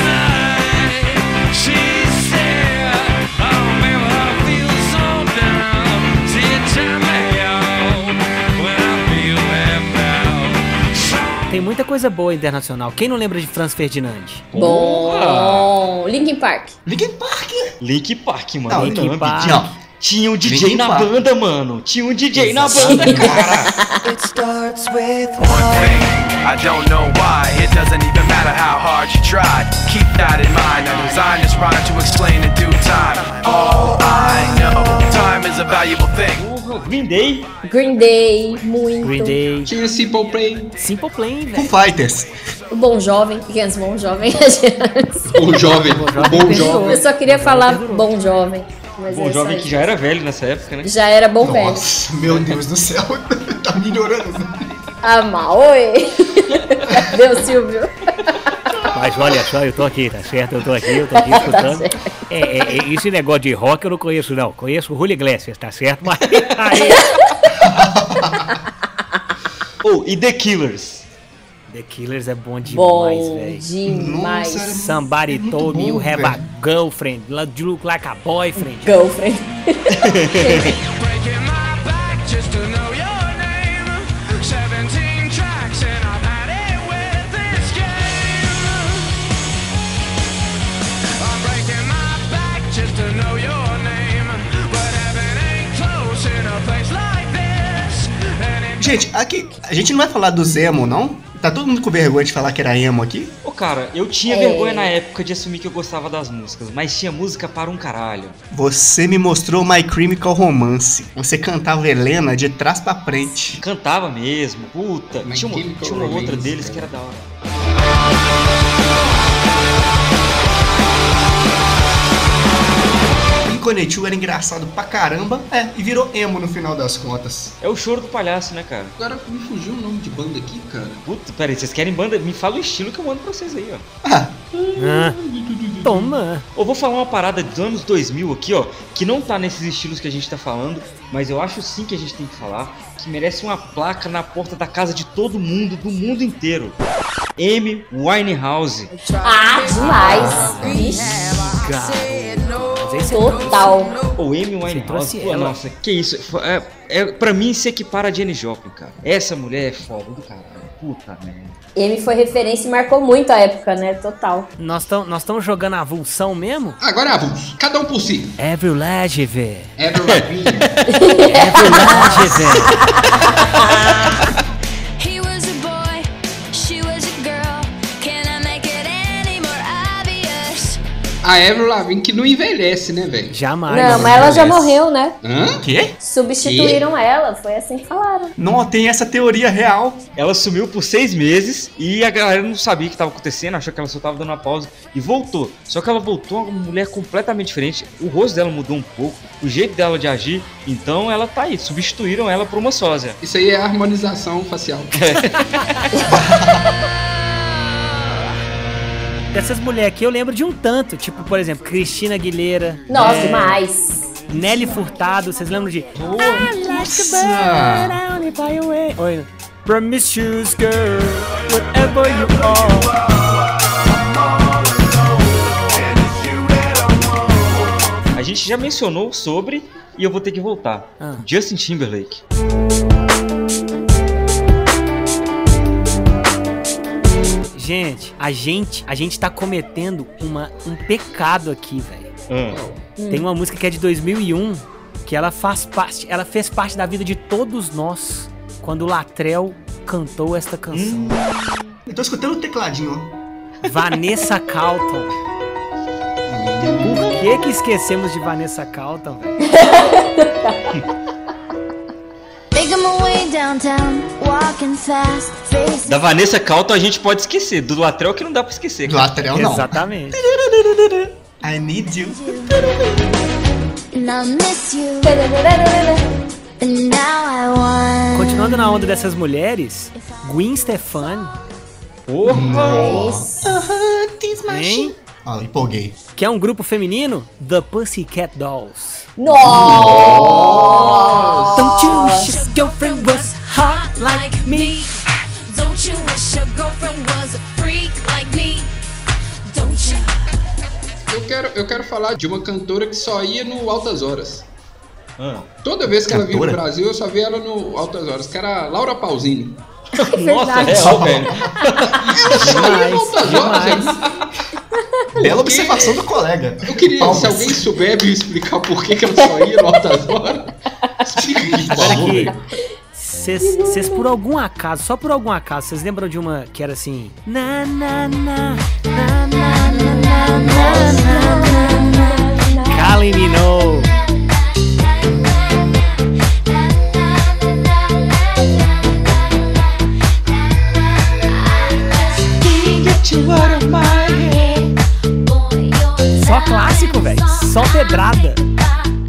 [SPEAKER 5] Coisa boa internacional. Quem não lembra de Franz Ferdinand?
[SPEAKER 3] Bom. Linkin Park.
[SPEAKER 6] Linkin Park.
[SPEAKER 4] Link Park, mano.
[SPEAKER 6] Não,
[SPEAKER 5] Linkin
[SPEAKER 4] Thumb.
[SPEAKER 5] Park.
[SPEAKER 6] Não.
[SPEAKER 4] Tinha um DJ
[SPEAKER 6] Linkin
[SPEAKER 4] na
[SPEAKER 6] Park.
[SPEAKER 4] banda, mano. Tinha um DJ na banda, <laughs> cara.
[SPEAKER 11] It starts with
[SPEAKER 14] One thing, I don't know why. It doesn't even matter how hard you tried. Keep that in mind. I designed this rhyme to explain in due time. All I know, time is a valuable thing.
[SPEAKER 4] Green Day.
[SPEAKER 3] Green Day, muito.
[SPEAKER 5] Green Day.
[SPEAKER 2] Tinha Simple Play,
[SPEAKER 5] Simple Plan,
[SPEAKER 6] Foo
[SPEAKER 5] velho.
[SPEAKER 6] Fighters.
[SPEAKER 3] O Bom Jovem. Criança, Bom Jovem. <laughs>
[SPEAKER 2] o jovem, bom jovem.
[SPEAKER 3] Eu só queria falar Bom Jovem. Mas é
[SPEAKER 4] Bom
[SPEAKER 3] isso
[SPEAKER 4] jovem que já era velho nessa época, né?
[SPEAKER 3] Já era bom velho.
[SPEAKER 6] Nossa, meu Deus do céu. <laughs> tá melhorando.
[SPEAKER 3] Ah, mal, oi. <laughs> Cadê o Silvio?
[SPEAKER 5] Mas olha só, eu tô aqui, tá certo? Eu tô aqui, eu tô aqui <laughs>
[SPEAKER 3] Tá
[SPEAKER 5] escutando. É, é, é, esse negócio de rock eu não conheço, não. Conheço o Julio Iglesias, tá certo? Mas <laughs>
[SPEAKER 4] Oh, e The Killers.
[SPEAKER 5] The Killers é bom demais,
[SPEAKER 3] Bom
[SPEAKER 5] velho.
[SPEAKER 3] demais.
[SPEAKER 6] Nossa, era
[SPEAKER 5] Somebody
[SPEAKER 6] muito
[SPEAKER 5] told me you have a girlfriend. You look like a boyfriend.
[SPEAKER 3] Girlfriend. <laughs>
[SPEAKER 6] Gente, aqui, a gente não vai falar do Zemo, não? Tá todo mundo com vergonha de falar que era emo aqui?
[SPEAKER 4] Ô, cara, eu tinha
[SPEAKER 3] É.
[SPEAKER 4] vergonha na época de assumir que eu gostava das músicas, mas tinha música para um caralho.
[SPEAKER 6] Você me mostrou My Chemical Romance. Você cantava Helena de trás pra frente.
[SPEAKER 4] Cantava mesmo, puta.
[SPEAKER 2] My
[SPEAKER 4] Tinha uma, tinha uma outra deles
[SPEAKER 2] é.
[SPEAKER 4] que era da hora.
[SPEAKER 6] Blink-182 era engraçado pra caramba. É, e virou emo no final das contas.
[SPEAKER 4] É o choro do palhaço, né, cara?
[SPEAKER 2] Agora me fugiu o nome de banda aqui, cara.
[SPEAKER 4] Puta, peraí, vocês querem banda? Me fala o estilo que eu mando pra vocês aí, ó.
[SPEAKER 6] Ah,
[SPEAKER 5] Ah, toma.
[SPEAKER 4] Eu vou falar uma parada dos anos 2000 aqui, ó, que não tá nesses estilos que a gente tá falando, mas eu acho sim que a gente tem que falar, que merece uma placa na porta da casa de todo mundo, do mundo inteiro. M. Winehouse.
[SPEAKER 3] Ah, demais. Vixe,
[SPEAKER 5] esse
[SPEAKER 3] total.
[SPEAKER 4] Ou M. Winehouse. Pô,
[SPEAKER 5] ela.
[SPEAKER 4] nossa, que isso. É, é, pra mim se equipara a Jenny Joplin, cara. Essa mulher é foda do caralho. Puta merda.
[SPEAKER 3] M foi referência e marcou muito a época, né? Total.
[SPEAKER 5] Nós estamos nós tamo jogando a avulsão mesmo?
[SPEAKER 2] Agora é avulso. Cada um por si.
[SPEAKER 5] Lavigne.
[SPEAKER 2] Avril Lavigne.
[SPEAKER 5] Avril Lavigne. <laughs>
[SPEAKER 12] He <laughs> A
[SPEAKER 2] Avril Lavigne que não envelhece, né, velho?
[SPEAKER 5] Jamais.
[SPEAKER 3] Não, mas ela já morreu, né?
[SPEAKER 2] Hã?
[SPEAKER 6] Quê?
[SPEAKER 3] Substituíram ela, foi assim que falaram.
[SPEAKER 6] Não, tem essa teoria real.
[SPEAKER 4] Ela sumiu por seis meses e a galera não sabia o que estava acontecendo, achou que ela só tava dando uma pausa e voltou. Só que ela voltou uma mulher completamente diferente. O rosto dela mudou um pouco, o jeito dela de agir. Então ela tá aí, substituíram ela por uma sósia.
[SPEAKER 2] Isso aí é harmonização facial. <laughs> <laughs>
[SPEAKER 5] Dessas mulheres aqui eu lembro de um tanto. Tipo, por exemplo, Cristina Aguilera.
[SPEAKER 3] Nossa,
[SPEAKER 5] é,
[SPEAKER 3] demais.
[SPEAKER 5] Nelly Furtado, vocês lembram de. I like a bird, away. Oi. Promiscuous girl, whatever you are.
[SPEAKER 4] A gente já mencionou sobre e eu vou ter que voltar.
[SPEAKER 5] Ah.
[SPEAKER 4] Justin Timberlake.
[SPEAKER 5] Gente, a gente, a gente tá cometendo uma, um pecado aqui, velho.
[SPEAKER 4] Ah.
[SPEAKER 5] Tem uma música que é de 2001 que ela faz parte, ela fez parte da vida de todos nós quando o Latrell cantou esta canção.
[SPEAKER 6] Eu tô escutando o tecladinho, ó.
[SPEAKER 5] Vanessa Calton. Por que que esquecemos de Vanessa Calton, velho? <laughs>
[SPEAKER 4] Da Vanessa Calton a gente pode esquecer, do Latrell que não dá pra esquecer.
[SPEAKER 6] Do. Latrell não.
[SPEAKER 5] Exatamente.
[SPEAKER 6] I need you.
[SPEAKER 12] and I miss you. And now I want.
[SPEAKER 5] Continuando na onda dessas mulheres, Gwen Stefani, hein?
[SPEAKER 6] Ó, empolguei.
[SPEAKER 5] Que é um grupo feminino, The Pussycat Dolls.
[SPEAKER 3] Nossa!
[SPEAKER 5] Don't you wish your girlfriend was hot like me?
[SPEAKER 12] Don't you wish your girlfriend was a freak like me? Don't you?
[SPEAKER 2] Eu quero, eu quero falar de uma cantora que só ia no Altas Horas.
[SPEAKER 4] Ah.
[SPEAKER 2] Toda vez que ela vinha no
[SPEAKER 6] Cantora?
[SPEAKER 2] Brasil, eu só via ela no Altas Horas, que era a Laura Pausini.
[SPEAKER 4] Nossa,
[SPEAKER 3] verdade.
[SPEAKER 4] real, velho.
[SPEAKER 6] Bela observação do colega.
[SPEAKER 2] Eu queria,
[SPEAKER 6] Palmas.
[SPEAKER 2] se alguém souber me explicar por que, que ela só ia no Altas Horas, explica isso, favor,
[SPEAKER 5] aqui, vocês por algum acaso, só por algum acaso, vocês lembram de uma que era assim? Na na na na na na na na na na Kylie Minogue. Só clássico, velho. Só pedrada.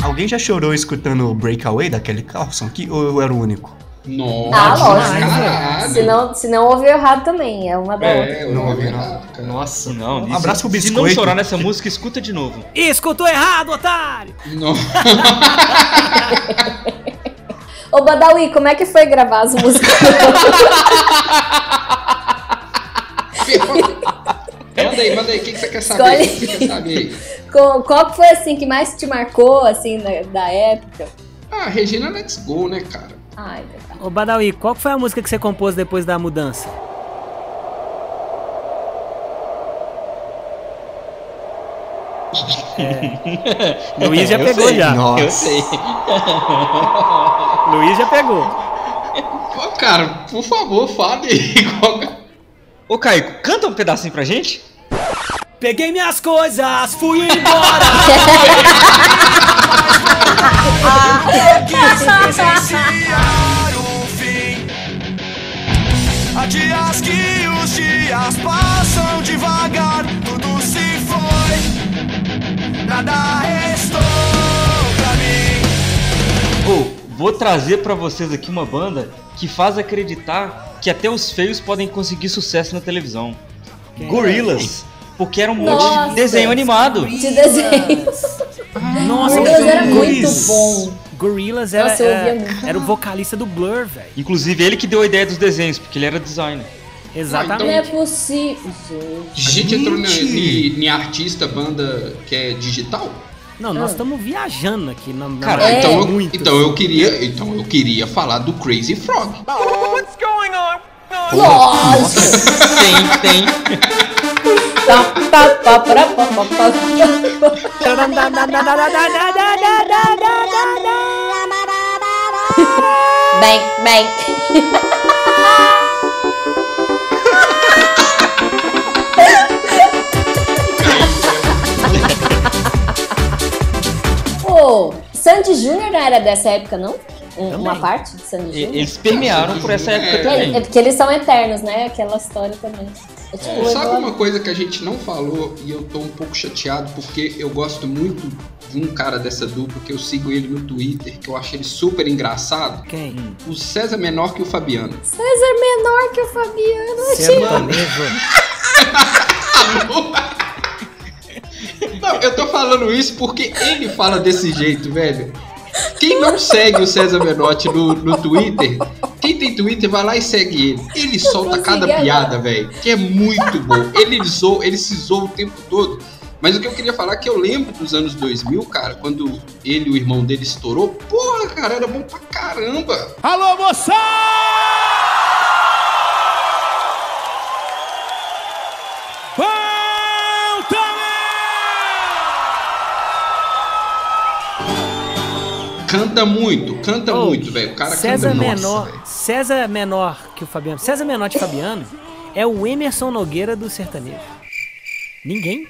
[SPEAKER 6] Alguém já chorou escutando Breakaway da Kelly Clarkson aqui ou eu era o único?
[SPEAKER 2] Nossa,
[SPEAKER 3] Ah, lógico.
[SPEAKER 2] caralho.
[SPEAKER 3] Se não, se não ouviu errado também, é uma da outra.
[SPEAKER 2] É, eu
[SPEAKER 6] Não ouvi,
[SPEAKER 2] cara.
[SPEAKER 6] Nossa.
[SPEAKER 4] Não,
[SPEAKER 6] Um abraço pro biscoito.
[SPEAKER 4] Se não chorar nessa música, escuta de novo.
[SPEAKER 5] Escutou errado, otário!
[SPEAKER 2] Não.
[SPEAKER 3] Ô, Badawi, como é que foi gravar as músicas? <laughs> <laughs>
[SPEAKER 2] manda aí, manda aí, o que, que você quer saber?
[SPEAKER 3] Escolhe.
[SPEAKER 2] que você quer saber aí? <laughs>
[SPEAKER 3] qual, qual foi, assim, que mais te marcou, assim, da, da época?
[SPEAKER 2] Ah, Regina Let's Go, né, cara?
[SPEAKER 3] Ai, verdade.
[SPEAKER 5] Ô Badawi, qual foi a música que você compôs depois da mudança? É. <laughs> Luiz já
[SPEAKER 4] Eu
[SPEAKER 5] pegou
[SPEAKER 4] sei,
[SPEAKER 5] já.
[SPEAKER 6] Nossa.
[SPEAKER 4] Eu sei. <laughs>
[SPEAKER 5] Luiz já pegou.
[SPEAKER 2] Ô, cara, por favor, fale que-
[SPEAKER 4] Ô, Caio, canta um pedacinho pra gente?
[SPEAKER 5] Peguei minhas coisas, fui embora.
[SPEAKER 13] presenciar o fim. Há dias que os dias passam devagar, tudo se foi, nada restou pra mim.
[SPEAKER 4] Ô, vou trazer pra vocês aqui uma banda que faz acreditar que até os feios podem conseguir sucesso na televisão. Gorillaz. Porque era um monte
[SPEAKER 3] Nossa.
[SPEAKER 4] de desenho animado.
[SPEAKER 3] De desenhos.
[SPEAKER 5] Nossa,
[SPEAKER 3] Gorillaz era muito bom.
[SPEAKER 5] Gorillaz era,
[SPEAKER 3] Nossa,
[SPEAKER 5] era,
[SPEAKER 3] muito.
[SPEAKER 5] era o vocalista do Blur, velho.
[SPEAKER 4] Inclusive ele que deu a ideia dos desenhos, porque ele era designer.
[SPEAKER 3] Não é
[SPEAKER 5] Exatamente.
[SPEAKER 3] possível, gente.
[SPEAKER 2] Entrou em-
[SPEAKER 6] Gente.
[SPEAKER 2] em em artista, banda que é digital?
[SPEAKER 5] Não, nós estamos viajando aqui na, na
[SPEAKER 2] Cara,
[SPEAKER 3] É.
[SPEAKER 2] então, eu,
[SPEAKER 5] muito.
[SPEAKER 2] então eu queria, então eu queria falar do Crazy Frog.
[SPEAKER 4] Tem, tem.
[SPEAKER 3] Tá, tá, tá, pra, pá, pá, pá. Bem, bem. Ô, Sandy Júnior não era dessa época, não? Um- Uma parte de Sandy Júnior?
[SPEAKER 4] Eles permearam por essa época
[SPEAKER 3] É,
[SPEAKER 4] também.
[SPEAKER 3] é porque eles são eternos, né? Aquela história também. É tipo,
[SPEAKER 2] É, sabe
[SPEAKER 3] igual-
[SPEAKER 2] uma coisa que a gente não falou e eu tô um pouco chateado porque eu gosto muito de um cara dessa dupla que eu sigo ele no Twitter, que eu acho ele super engraçado.
[SPEAKER 5] Quem?
[SPEAKER 2] O César menor que o Fabiano.
[SPEAKER 3] César menor que o Fabiano.
[SPEAKER 5] Sertanejo. <laughs>
[SPEAKER 2] Não, eu tô falando isso porque ele fala desse jeito, velho. Quem não segue o César Menotti no, no Twitter, quem tem Twitter vai lá e segue ele. Ele solta cada piada, velho, que é muito bom. Ele zoa, ele se zoa o tempo todo. Mas o que eu queria falar é que eu lembro dos anos 2000, cara, quando ele e o irmão dele estourou. Porra, cara, era bom pra caramba.
[SPEAKER 13] Alô, moça!
[SPEAKER 2] Canta muito, canta
[SPEAKER 5] Ô,
[SPEAKER 2] muito, velho. O cara
[SPEAKER 5] César
[SPEAKER 2] canta nossa,
[SPEAKER 5] menor,
[SPEAKER 2] velho.
[SPEAKER 5] César menor que o Fabiano. César menor de Fabiano é o Emerson Nogueira do sertanejo. Ninguém.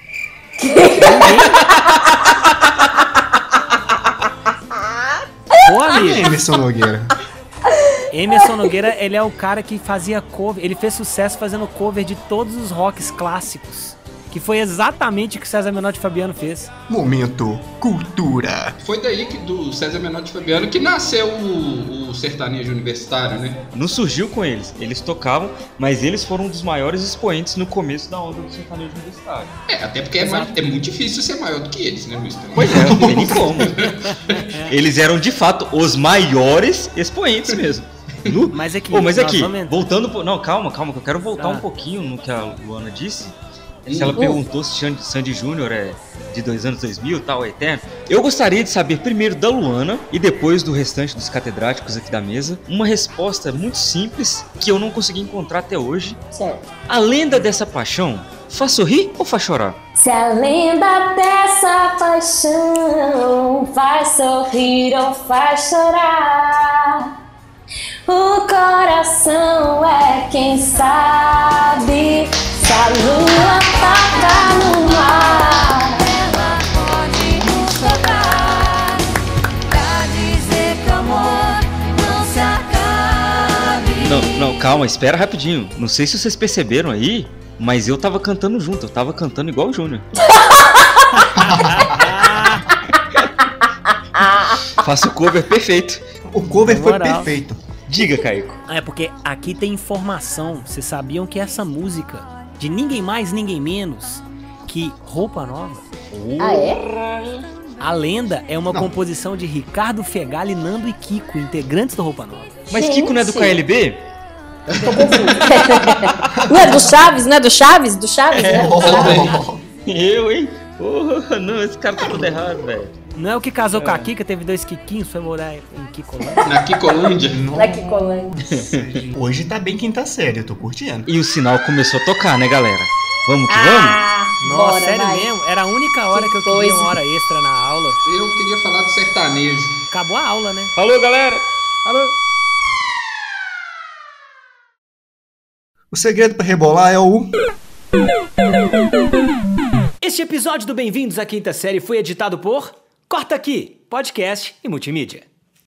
[SPEAKER 5] Ô, amigo.
[SPEAKER 6] Emerson Nogueira.
[SPEAKER 5] Emerson Nogueira, ele é o cara que fazia cover, ele fez sucesso fazendo cover de todos os rocks clássicos. Que foi exatamente o que o César Menor de Fabiano fez.
[SPEAKER 6] Momento cultura.
[SPEAKER 2] Foi daí que do César Menotti Fabiano que nasceu o, o sertanejo universitário, né?
[SPEAKER 4] Não surgiu com eles. Eles tocavam, mas eles foram um dos maiores expoentes no começo da onda do sertanejo universitário.
[SPEAKER 2] É, até porque é, mais- é muito difícil ser maior do que eles, né, Luiz?
[SPEAKER 4] Pois é, não tem nem <laughs> como. Eles eram de fato os maiores expoentes mesmo. No-
[SPEAKER 5] Mas aqui,
[SPEAKER 4] Ô, mas aqui, voltando. pro- Não, calma, calma, que eu quero voltar
[SPEAKER 5] Tá.
[SPEAKER 4] um pouquinho no que a Luana disse. Se ela perguntou se Sandy, Júnior é de dois anos 2000 tal, é eterno. Eu gostaria de saber primeiro da Luana e depois do restante dos catedráticos aqui da mesa uma resposta muito simples que eu não consegui encontrar até hoje.
[SPEAKER 3] Certo.
[SPEAKER 4] A lenda dessa paixão faz sorrir ou faz chorar?
[SPEAKER 3] Se a lenda dessa paixão faz sorrir ou faz chorar, o coração é quem sabe a lua toca no mar.
[SPEAKER 12] Ela pode nos tocar pra dizer que o amor não se acabe.
[SPEAKER 4] Não, não, calma, espera rapidinho. Não sei se vocês perceberam aí, mas eu tava cantando junto, eu tava cantando igual o Júnior. <laughs> Faço o cover perfeito.
[SPEAKER 6] O cover foi perfeito.
[SPEAKER 4] Diga, Caico.
[SPEAKER 5] É porque aqui tem informação. Vocês sabiam que essa música, de ninguém mais, ninguém menos que Roupa Nova,
[SPEAKER 3] Ah, é?
[SPEAKER 5] a lenda é uma composição de Ricardo Fegali, Nando e Kiko, integrantes do Roupa Nova.
[SPEAKER 4] Mas Kiko não é do
[SPEAKER 3] Gente.
[SPEAKER 4] KLB?
[SPEAKER 3] Não é do Chaves? Não é do Chaves? Do Chaves, né? Do Chaves.
[SPEAKER 4] Eu, hein? Porra, não, esse cara tá tudo errado, velho.
[SPEAKER 5] Não é o que casou
[SPEAKER 4] É.
[SPEAKER 5] com a Kika, teve dois Kikinhos, foi morar em Kikolândia.
[SPEAKER 2] Na Kikolândia. <laughs>
[SPEAKER 3] Na Kikolândia.
[SPEAKER 6] Hoje tá bem quinta série, eu tô curtindo.
[SPEAKER 4] E o sinal começou a tocar, né, galera? Vamos que vamos?
[SPEAKER 3] Ah,
[SPEAKER 5] Nossa,
[SPEAKER 3] bora,
[SPEAKER 5] sério
[SPEAKER 3] vai.
[SPEAKER 5] mesmo? Era a única hora que,
[SPEAKER 3] Que
[SPEAKER 5] eu queria
[SPEAKER 3] coisa.
[SPEAKER 5] uma hora extra na aula.
[SPEAKER 2] Eu queria falar do sertanejo.
[SPEAKER 5] Acabou a aula, né?
[SPEAKER 4] Falou, galera!
[SPEAKER 5] Alô?
[SPEAKER 6] O segredo pra rebolar é o.
[SPEAKER 5] Este episódio do Bem-vindos à Quinta Série foi editado por Corta Aqui, podcast e multimídia.